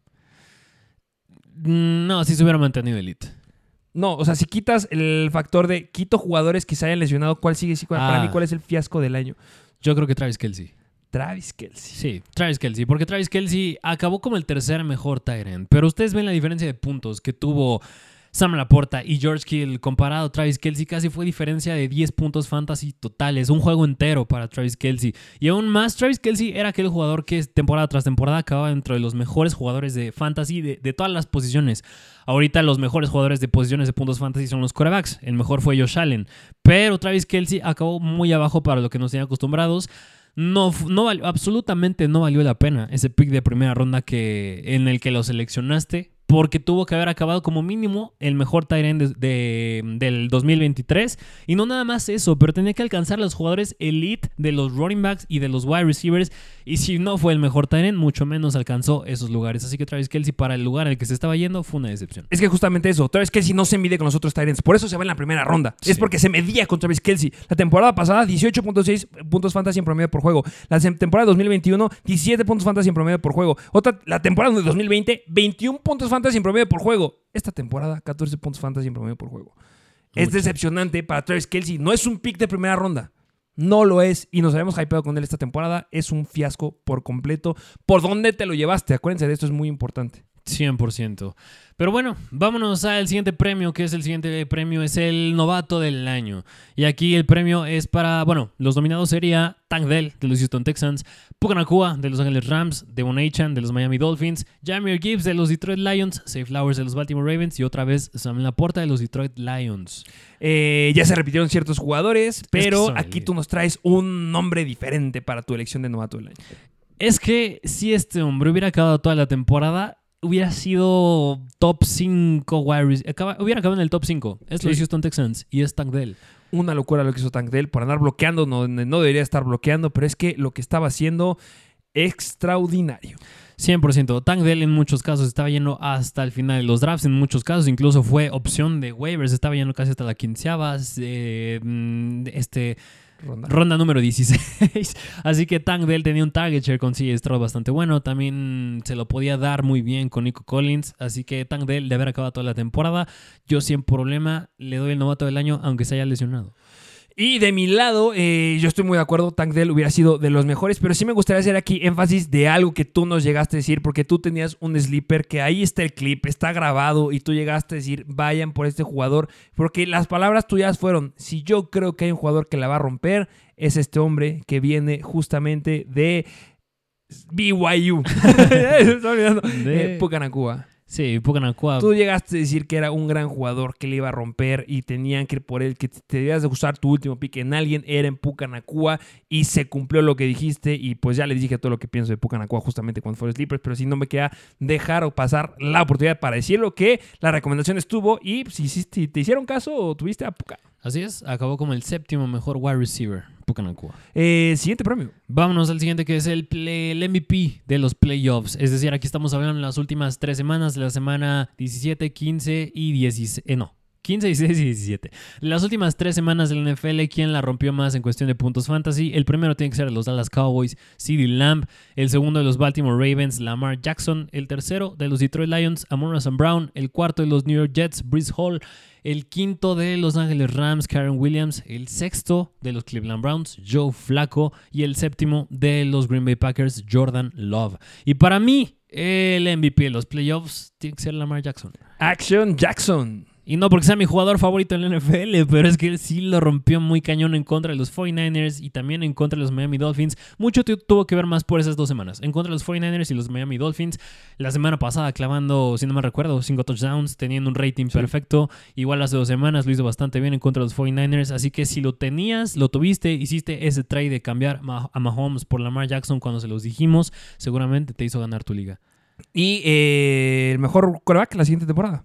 [SPEAKER 4] No, si se hubiera mantenido elite.
[SPEAKER 3] no, o sea, si quitas el factor de quito jugadores que se hayan lesionado, ¿cuál sigue? Sí, Para
[SPEAKER 4] Ah.
[SPEAKER 3] mí, ¿cuál es el fiasco del año?
[SPEAKER 4] Yo creo que Travis Kelsey.
[SPEAKER 3] Travis Kelsey.
[SPEAKER 4] Sí, Travis Kelsey. Porque Travis Kelsey acabó como el tercer mejor Tyrant. Pero ustedes ven la diferencia de puntos que tuvo Sam Laporta y George Kill comparado a Travis Kelsey. Casi fue diferencia de 10 puntos fantasy totales. Un juego entero para Travis Kelsey. Y aún más, Travis Kelsey era aquel jugador que temporada tras temporada acababa dentro de los mejores jugadores de fantasy de, todas las posiciones. Ahorita los mejores jugadores de posiciones de puntos fantasy son los quarterbacks. El mejor fue Josh Allen. Pero Travis Kelsey acabó muy abajo para lo que nos tenían acostumbrados. No, no absolutamente no valió la pena ese pick de primera ronda que, en el que lo seleccionaste. Porque tuvo que haber acabado como mínimo el mejor tight end de- de- del 2023. Y no nada más eso, pero tenía que alcanzar los jugadores elite de los running backs y de los wide receivers. Y si no fue el mejor tight end, mucho menos alcanzó esos lugares. Así que Travis Kelsey para el lugar en el que se estaba yendo fue una decepción.
[SPEAKER 3] Es que justamente eso, Travis Kelsey no se mide con los otros Tyrants, por eso se va en la primera ronda.
[SPEAKER 4] Sí.
[SPEAKER 3] Es porque se medía con Travis Kelsey. La temporada pasada, 18.6 puntos fantasy en promedio por juego. La temporada de 2021, 17 puntos fantasy en promedio por juego. Otra, la temporada de 2020, 21 puntos fantasy en promedio por juego. Esta temporada, 14 puntos fantasy en promedio por juego. Es decepcionante para Travis Kelsey. No es un pick de primera ronda. No lo es. Y nos habíamos hypeado con él esta temporada. Es un fiasco por completo. ¿Por dónde te lo llevaste? Acuérdense de esto, es muy importante.
[SPEAKER 4] 100%. Pero bueno, vámonos al siguiente premio, que es el siguiente premio, es el novato del año. Y aquí el premio es para, bueno, los nominados sería Tank Dell de los Houston Texans, Puka Nacua de los Angeles Rams, Devon Achan de los Miami Dolphins, Jameer Gibbs de los Detroit Lions, Safe Flowers de los Baltimore Ravens y otra vez Sam Laporta de los Detroit Lions.
[SPEAKER 3] Eh, ya se repitieron ciertos jugadores, pero aquí
[SPEAKER 4] el-
[SPEAKER 3] tú nos traes un nombre diferente para tu elección de novato del año.
[SPEAKER 4] Es que si este hombre hubiera acabado toda la temporada, hubiera sido top 5 wide rec- acaba- Hubiera acabado en el top 5. Es los
[SPEAKER 3] Sí.
[SPEAKER 4] Houston Texans y es Tank Dell.
[SPEAKER 3] Una locura lo que hizo Tank Dell por andar bloqueando, no, no debería estar bloqueando, pero es que lo que estaba haciendo extraordinario.
[SPEAKER 4] 100%. Tank Dell en muchos casos estaba yendo hasta el final de los drafts. En muchos casos incluso fue opción de waivers. Estaba yendo casi hasta la quinceava. eh, mm, este,
[SPEAKER 3] Ronda.
[SPEAKER 4] número 16. Así que Tank Dell tenía un target share con CJ Stroud bastante bueno. También se lo podía dar muy bien con Nico Collins. Así que Tank Dell de haber acabado toda la temporada. Yo sin problema le doy el novato del año aunque se haya lesionado.
[SPEAKER 3] Y de mi lado, eh, yo estoy muy de acuerdo, Tank Dell hubiera sido de los mejores, pero sí me gustaría hacer aquí énfasis de algo que tú nos llegaste a decir, porque tú tenías un sleeper que ahí está el clip, está grabado, y tú llegaste a decir, vayan por este jugador, porque las palabras tuyas fueron, si yo creo que hay un jugador que la va a romper, es este hombre que viene justamente de BYU. Olvidando.
[SPEAKER 4] De-
[SPEAKER 3] Eh, Pucanacua.
[SPEAKER 4] Sí, Puka Nacua.
[SPEAKER 3] Tú llegaste a decir que era un gran jugador que le iba a romper y tenían que ir por él, que te debías de usar tu último pick en alguien, era en Pucanacua y se cumplió lo que dijiste y pues ya les dije todo lo que pienso de Pucanacua justamente cuando fue Sleepers, pero si no me queda dejar o pasar la oportunidad para decirlo que la recomendación estuvo y si hiciste, te hicieron caso o tuviste a Puca.
[SPEAKER 4] Así es, acabó como el séptimo mejor wide receiver. Puka Nacua.
[SPEAKER 3] Eh, siguiente premio.
[SPEAKER 4] Vámonos al siguiente que es el, play- el MVP de los playoffs. Es decir, aquí estamos hablando de las últimas tres semanas, la semana 17, 15 y 16. eh, no, 15, 16 y 17. Las últimas tres semanas del NFL, ¿quién la rompió más en cuestión de puntos fantasy? El primero tiene que ser los Dallas Cowboys, CeeDee Lamb. El segundo de los Baltimore Ravens, Lamar Jackson. El tercero de los Detroit Lions, Amon St. Brown. El cuarto de los New York Jets, Breeze Hall. El quinto de Los Ángeles Rams, Karen Williams. El sexto de los Cleveland Browns, Joe Flacco. Y el séptimo de los Green Bay Packers, Jordan Love. Y para mí, el MVP de los playoffs tiene que ser Lamar Jackson.
[SPEAKER 3] Action Jackson.
[SPEAKER 4] Y no porque sea mi jugador favorito en la NFL, pero es que él sí lo rompió muy cañón en contra de los 49ers y también en contra de los Miami Dolphins. Mucho tu- tuvo que ver más por esas dos semanas. En contra de los 49ers y los Miami Dolphins. La semana pasada clavando, si no me recuerdo, cinco touchdowns, teniendo un rating perfecto. Igual hace dos semanas lo hizo bastante bien en contra de los 49ers. Así que si lo tenías, lo tuviste, hiciste ese trade de cambiar a Mahomes por Lamar Jackson cuando se los dijimos, seguramente te hizo ganar tu liga.
[SPEAKER 3] Y eh, el mejor coreback la siguiente temporada.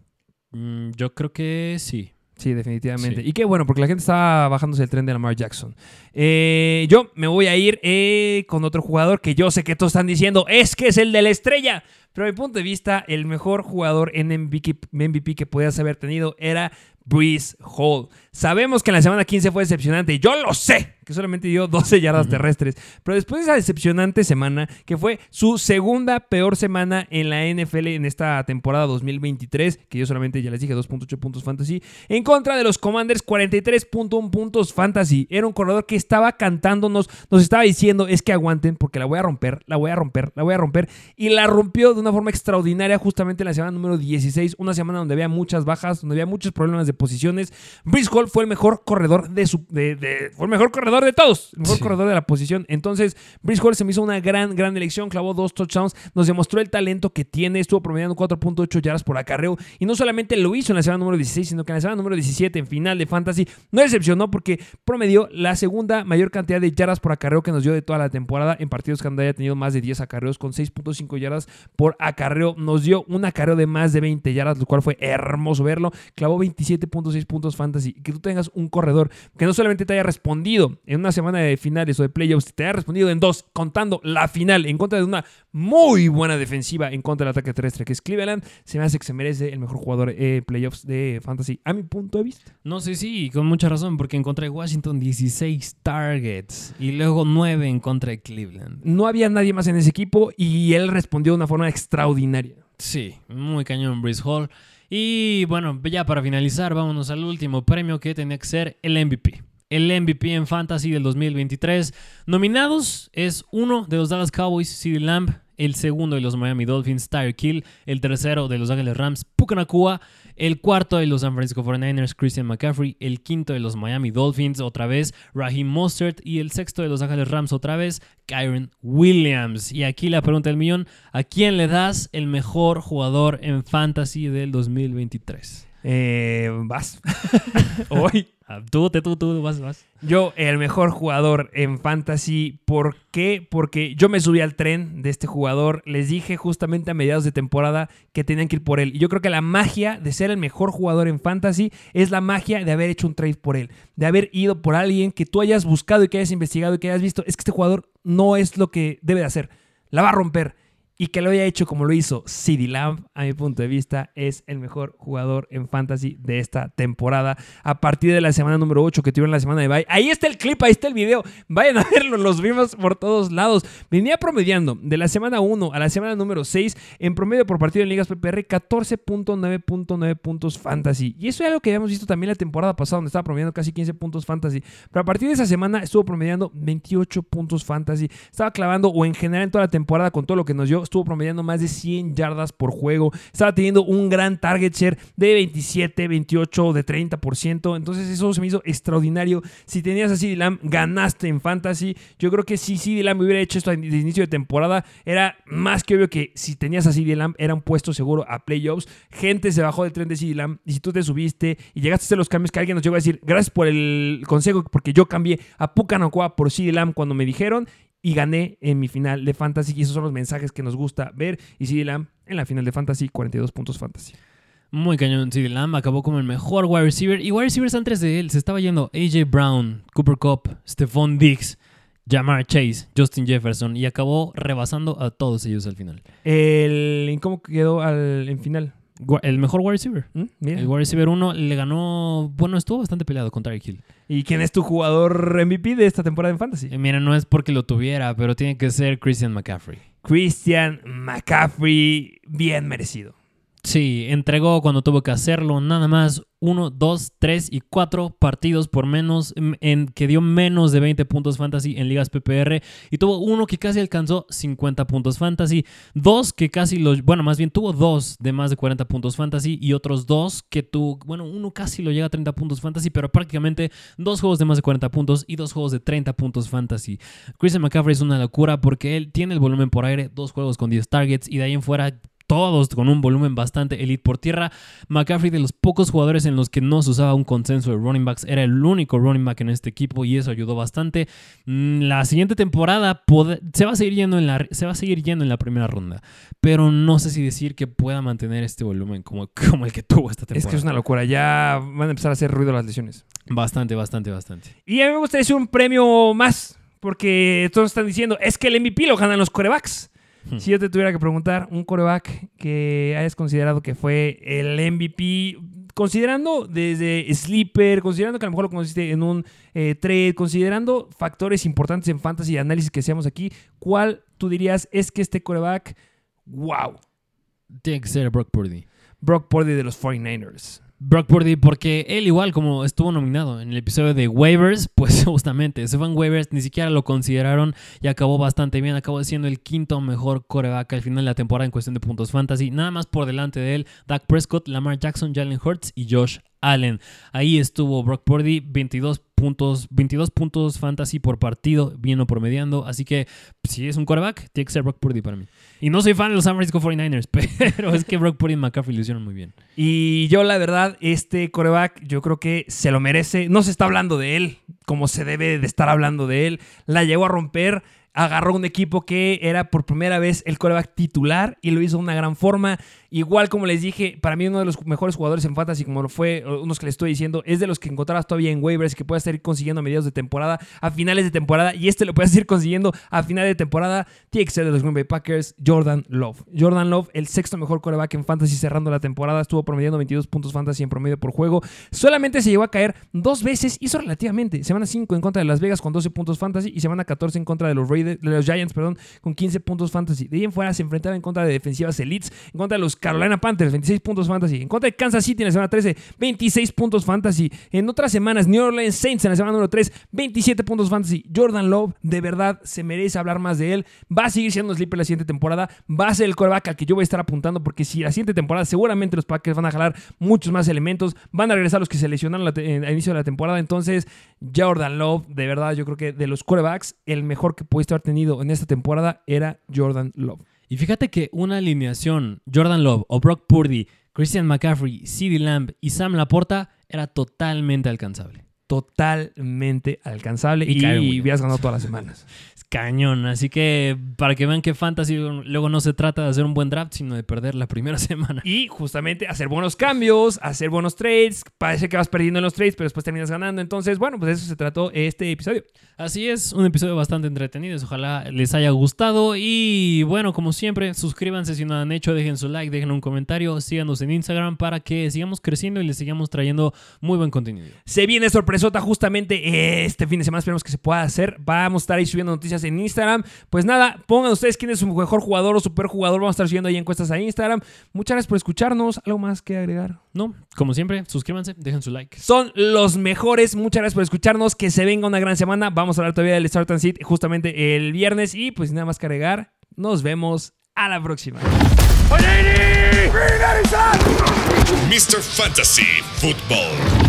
[SPEAKER 4] Mm, yo creo que sí.
[SPEAKER 3] Sí, definitivamente.
[SPEAKER 4] Sí.
[SPEAKER 3] Y qué bueno, porque la gente está bajándose el tren de Lamar Jackson. Eh, yo me voy a ir eh, con otro jugador que yo sé que todos están diciendo es que es el de la estrella. Pero a mi punto de vista, el mejor jugador en MVP, MVP que podías haber tenido era Breeze Hall. Sabemos que en la semana 15 fue decepcionante. Yo lo sé, que solamente dio 12 yardas terrestres. Pero después de esa decepcionante semana, que fue su segunda peor semana en la NFL en esta temporada 2023, que yo solamente ya les dije 2.8 puntos fantasy, en contra de los Commanders 43.1 puntos fantasy. Era un corredor que estaba cantándonos, nos estaba diciendo, es que aguanten porque la voy a romper, la voy a romper, la voy a romper. Y la rompió de una forma extraordinaria justamente en la semana número 16, una semana donde había muchas bajas, donde había muchos problemas de posiciones. Brice Hall fue el mejor corredor de su... De, de- fue el mejor corredor de todos, el mejor
[SPEAKER 4] Sí.
[SPEAKER 3] corredor de la posición. Entonces, Brice Hall se me hizo una gran, gran elección, clavó dos touchdowns, nos demostró el talento que tiene, estuvo promediando 4.8 yardas por acarreo y no solamente lo hizo en la semana número 16, sino que en la semana número 17 en final de Fantasy no decepcionó porque promedió la segunda mayor cantidad de yardas por acarreo que nos dio de toda la temporada en partidos que haya tenido más de 10 acarreos con 6.5 yardas por acarreo. Nos dio un acarreo de más de 20 yardas, lo cual fue hermoso verlo. Clavó 27.6 puntos fantasy. Y que tú tengas un corredor que no solamente te haya respondido en una semana de finales o de playoffs, te haya respondido en dos, contando la final en contra de una muy buena defensiva en contra del ataque terrestre que es Cleveland, se me hace que se merece el mejor jugador eh, playoffs de fantasy a mi punto de vista.
[SPEAKER 4] No sé, sí, y con mucha razón, porque en contra de Washington 16 targets y luego 9 en contra de Cleveland.
[SPEAKER 3] No había nadie más en ese equipo y él respondió de una forma extraordinaria.
[SPEAKER 4] Sí, muy cañón Brice Hall. Y bueno, ya para finalizar, vámonos al último premio que tenía que ser el MVP. El MVP en Fantasy del 2023. Nominados es uno de los Dallas Cowboys, CeeDee Lamb. El segundo de los Miami Dolphins, Tyreek Hill. El tercero de los Ángeles Rams, Puka Nacua. El cuarto de los San Francisco 49ers, Christian McCaffrey. El quinto de los Miami Dolphins, otra vez, Raheem Mostert. Y el sexto de los Ángeles Rams, otra vez, Kyron Williams. Y aquí la pregunta del millón: ¿a quién le das el mejor jugador en Fantasy del 2023?
[SPEAKER 3] Eh, vas. Hoy.
[SPEAKER 4] Ah, Tú, tú, tú, vas, vas.
[SPEAKER 3] Yo, el mejor jugador en fantasy. ¿Por qué? Porque yo me subí al tren de este jugador. Les dije justamente a mediados de temporada que tenían que ir por él. Y yo creo que la magia de ser el mejor jugador en fantasy es la magia de haber hecho un trade por él. De haber ido por alguien que tú hayas buscado y que hayas investigado y que hayas visto. Es que este jugador no es lo que debe de hacer. La va a romper. Y que lo haya hecho como lo hizo CD Lamb, a mi punto de vista, es el mejor jugador en fantasy de esta temporada. A partir de la semana número 8 que tuvieron la semana de bye. Ahí está el clip, ahí está el video. Vayan a verlo, los vimos por todos lados. Venía promediando de la semana 1 a la semana número 6 en promedio por partido en ligas PPR 14.9.9 puntos fantasy. Y eso es algo que habíamos visto también la temporada pasada, donde estaba promediando casi 15 puntos fantasy. Pero a partir de esa semana estuvo promediando 28 puntos fantasy. Estaba clavando, o en general en toda la temporada, con todo lo que nos dio, estuvo promediando más de 100 yardas por juego. Estaba teniendo un gran target share de 27, 28, de 30%. Entonces eso se me hizo extraordinario. Si tenías a CD Lamb, ganaste en fantasy. Yo creo que si CD Lamb hubiera hecho esto de inicio de temporada, era más que obvio que si tenías a CD Lamb, era un puesto seguro a playoffs. Gente se bajó del tren de CD Lamb. Y si tú te subiste y llegaste a los cambios que alguien nos llegó a decir, gracias por el consejo, porque yo cambié a Pucanacua por CD Lamb cuando me dijeron y gané en mi final de fantasy. Y esos son los mensajes que nos gusta ver. Y CD Lamb en la final de fantasy, 42 puntos fantasy.
[SPEAKER 4] Muy cañón. CeeDee Lamb acabó como el mejor wide receiver. Y wide receivers antes de él se estaba yendo AJ Brown, Cooper Cup, Stephon Diggs, Jamar Chase, Justin Jefferson. Y acabó rebasando a todos ellos al final.
[SPEAKER 3] El, ¿Cómo quedó al, en final?
[SPEAKER 4] El mejor wide receiver.
[SPEAKER 3] ¿Mm? Mira.
[SPEAKER 4] El wide receiver 1 le ganó. Bueno, estuvo bastante peleado con Tyreek Hill.
[SPEAKER 3] ¿Y quién es tu jugador MVP de esta temporada en fantasy?
[SPEAKER 4] Eh, mira, no es porque lo tuviera, pero tiene que ser Christian McCaffrey.
[SPEAKER 3] Christian McCaffrey, bien merecido.
[SPEAKER 4] Sí, entregó cuando tuvo que hacerlo, nada más uno, dos, tres y cuatro partidos por menos, en, que dio menos de 20 puntos fantasy en ligas PPR y tuvo uno que casi alcanzó 50 puntos fantasy, dos que casi lo, bueno, más bien tuvo dos de más de 40 puntos fantasy y otros dos que tuvo, bueno, uno casi lo llega a 30 puntos fantasy, pero prácticamente dos juegos de más de 40 puntos y dos juegos de 30 puntos fantasy. Christian McCaffrey es una locura porque él tiene el volumen por aire, dos juegos con 10 targets y de ahí en fuera todos con un volumen bastante elite por tierra. McCaffrey, de los pocos jugadores en los que no se usaba un consenso de running backs, era el único running back en este equipo y eso ayudó bastante. Mm, la siguiente temporada se va a seguir yendo en la, se va a seguir yendo en la primera ronda, pero no sé si decir que pueda mantener este volumen como, como el que tuvo esta temporada.
[SPEAKER 3] Es que es una locura, ya van a empezar a hacer ruido las lesiones.
[SPEAKER 4] Bastante, bastante, bastante.
[SPEAKER 3] Y a mí me gustaría decir un premio más, porque todos están diciendo, es que el MVP lo ganan los corebacks. Hmm. Si yo te tuviera que preguntar, un coreback que hayas considerado que fue el MVP, considerando desde sleeper, considerando que a lo mejor lo conociste en un eh, trade, considerando factores importantes en fantasy y análisis que hacemos aquí, ¿cuál tú dirías es que este coreback, wow?
[SPEAKER 4] Tiene que ser Brock Purdy.
[SPEAKER 3] Brock Purdy de los 49ers.
[SPEAKER 4] Brock Purdy, porque él igual como estuvo nominado en el episodio de waivers, pues justamente se fue waivers, ni siquiera lo consideraron y acabó bastante bien, acabó siendo el quinto mejor coreback al final de la temporada en cuestión de puntos fantasy, nada más por delante de él, Dak Prescott, Lamar Jackson, Jalen Hurts y Josh Allen. Ahí estuvo Brock Purdy, 22 puntos, 22 puntos fantasy por partido, vino promediando. Así que si es un quarterback, tiene que ser Brock Purdy para mí. Y no soy fan de los San Francisco 49ers, pero es que Brock Purdy y McCaffrey lo hicieron muy bien.
[SPEAKER 3] Y yo, la verdad, este quarterback, yo creo que se lo merece. No se está hablando de él como se debe de estar hablando de él. La llegó a romper agarró un equipo que era por primera vez el coreback titular y lo hizo de una gran forma. Igual como les dije, para mí uno de los mejores jugadores en fantasy, como lo fue unos que les estoy diciendo, es de los que encontrarás todavía en waivers que puedes ir consiguiendo a mediados de temporada, a finales de temporada, y este lo puedes ir consiguiendo a finales de temporada. Tiene que ser de los Green Bay Packers, Jordan Love. Jordan Love, el sexto mejor coreback en fantasy cerrando la temporada, estuvo promediando 22 puntos fantasy en promedio por juego. Solamente se llegó a caer dos veces, hizo relativamente. Semana 5 en contra de Las Vegas con 12 puntos fantasy y semana 14 en contra de los Raiders, de los Giants, perdón, con 15 puntos fantasy. De ahí en fuera se enfrentaba en contra de defensivas elites, en contra de los Carolina Panthers, 26 puntos fantasy. En contra de Kansas City en la semana 13, 26 puntos fantasy. En otras semanas, New Orleans Saints en la semana número 3, 27 puntos fantasy. Jordan Love, de verdad, se merece hablar más de él. Va a seguir siendo sleeper la siguiente temporada. Va a ser el coreback al que yo voy a estar apuntando porque si la siguiente temporada seguramente los Packers van a jalar muchos más elementos. Van a regresar los que se lesionaron al inicio de la temporada. Entonces, Jordan Love, de verdad, yo creo que de los corebacks, el mejor que puede haber tenido en esta temporada era Jordan Love.
[SPEAKER 4] Y fíjate que una alineación, Jordan Love o Brock Purdy, Christian McCaffrey, CeeDee Lamb y Sam Laporta era totalmente alcanzable.
[SPEAKER 3] Totalmente alcanzable y, y habías ganado todas las semanas.
[SPEAKER 4] cañón. Así que para que vean que Fantasy luego no se trata de hacer un buen draft, sino de perder la primera semana.
[SPEAKER 3] Y justamente hacer buenos cambios, hacer buenos trades. Parece que vas perdiendo en los trades, pero después terminas ganando. Entonces, bueno, pues eso se trató este episodio.
[SPEAKER 4] Así es, un episodio bastante entretenido. Ojalá les haya gustado. Y bueno, como siempre, suscríbanse si no han hecho, dejen su like, dejen un comentario, síganos en Instagram para que sigamos creciendo y les sigamos trayendo muy buen contenido.
[SPEAKER 3] Se viene justamente este fin de semana. Esperemos que se pueda hacer. Vamos a estar ahí subiendo noticias en Instagram. Pues nada, pongan ustedes quién es su mejor jugador o super jugador. Vamos a estar subiendo ahí encuestas a Instagram. Muchas gracias por escucharnos. ¿Algo más que agregar?
[SPEAKER 4] No, como siempre, suscríbanse, dejen su like.
[SPEAKER 3] Son los mejores. Muchas gracias por escucharnos. Que se venga una gran semana. Vamos a hablar todavía del Start and Sit justamente el viernes. Y pues nada más que agregar. Nos vemos a la próxima.
[SPEAKER 2] Mr. Fantasy Football.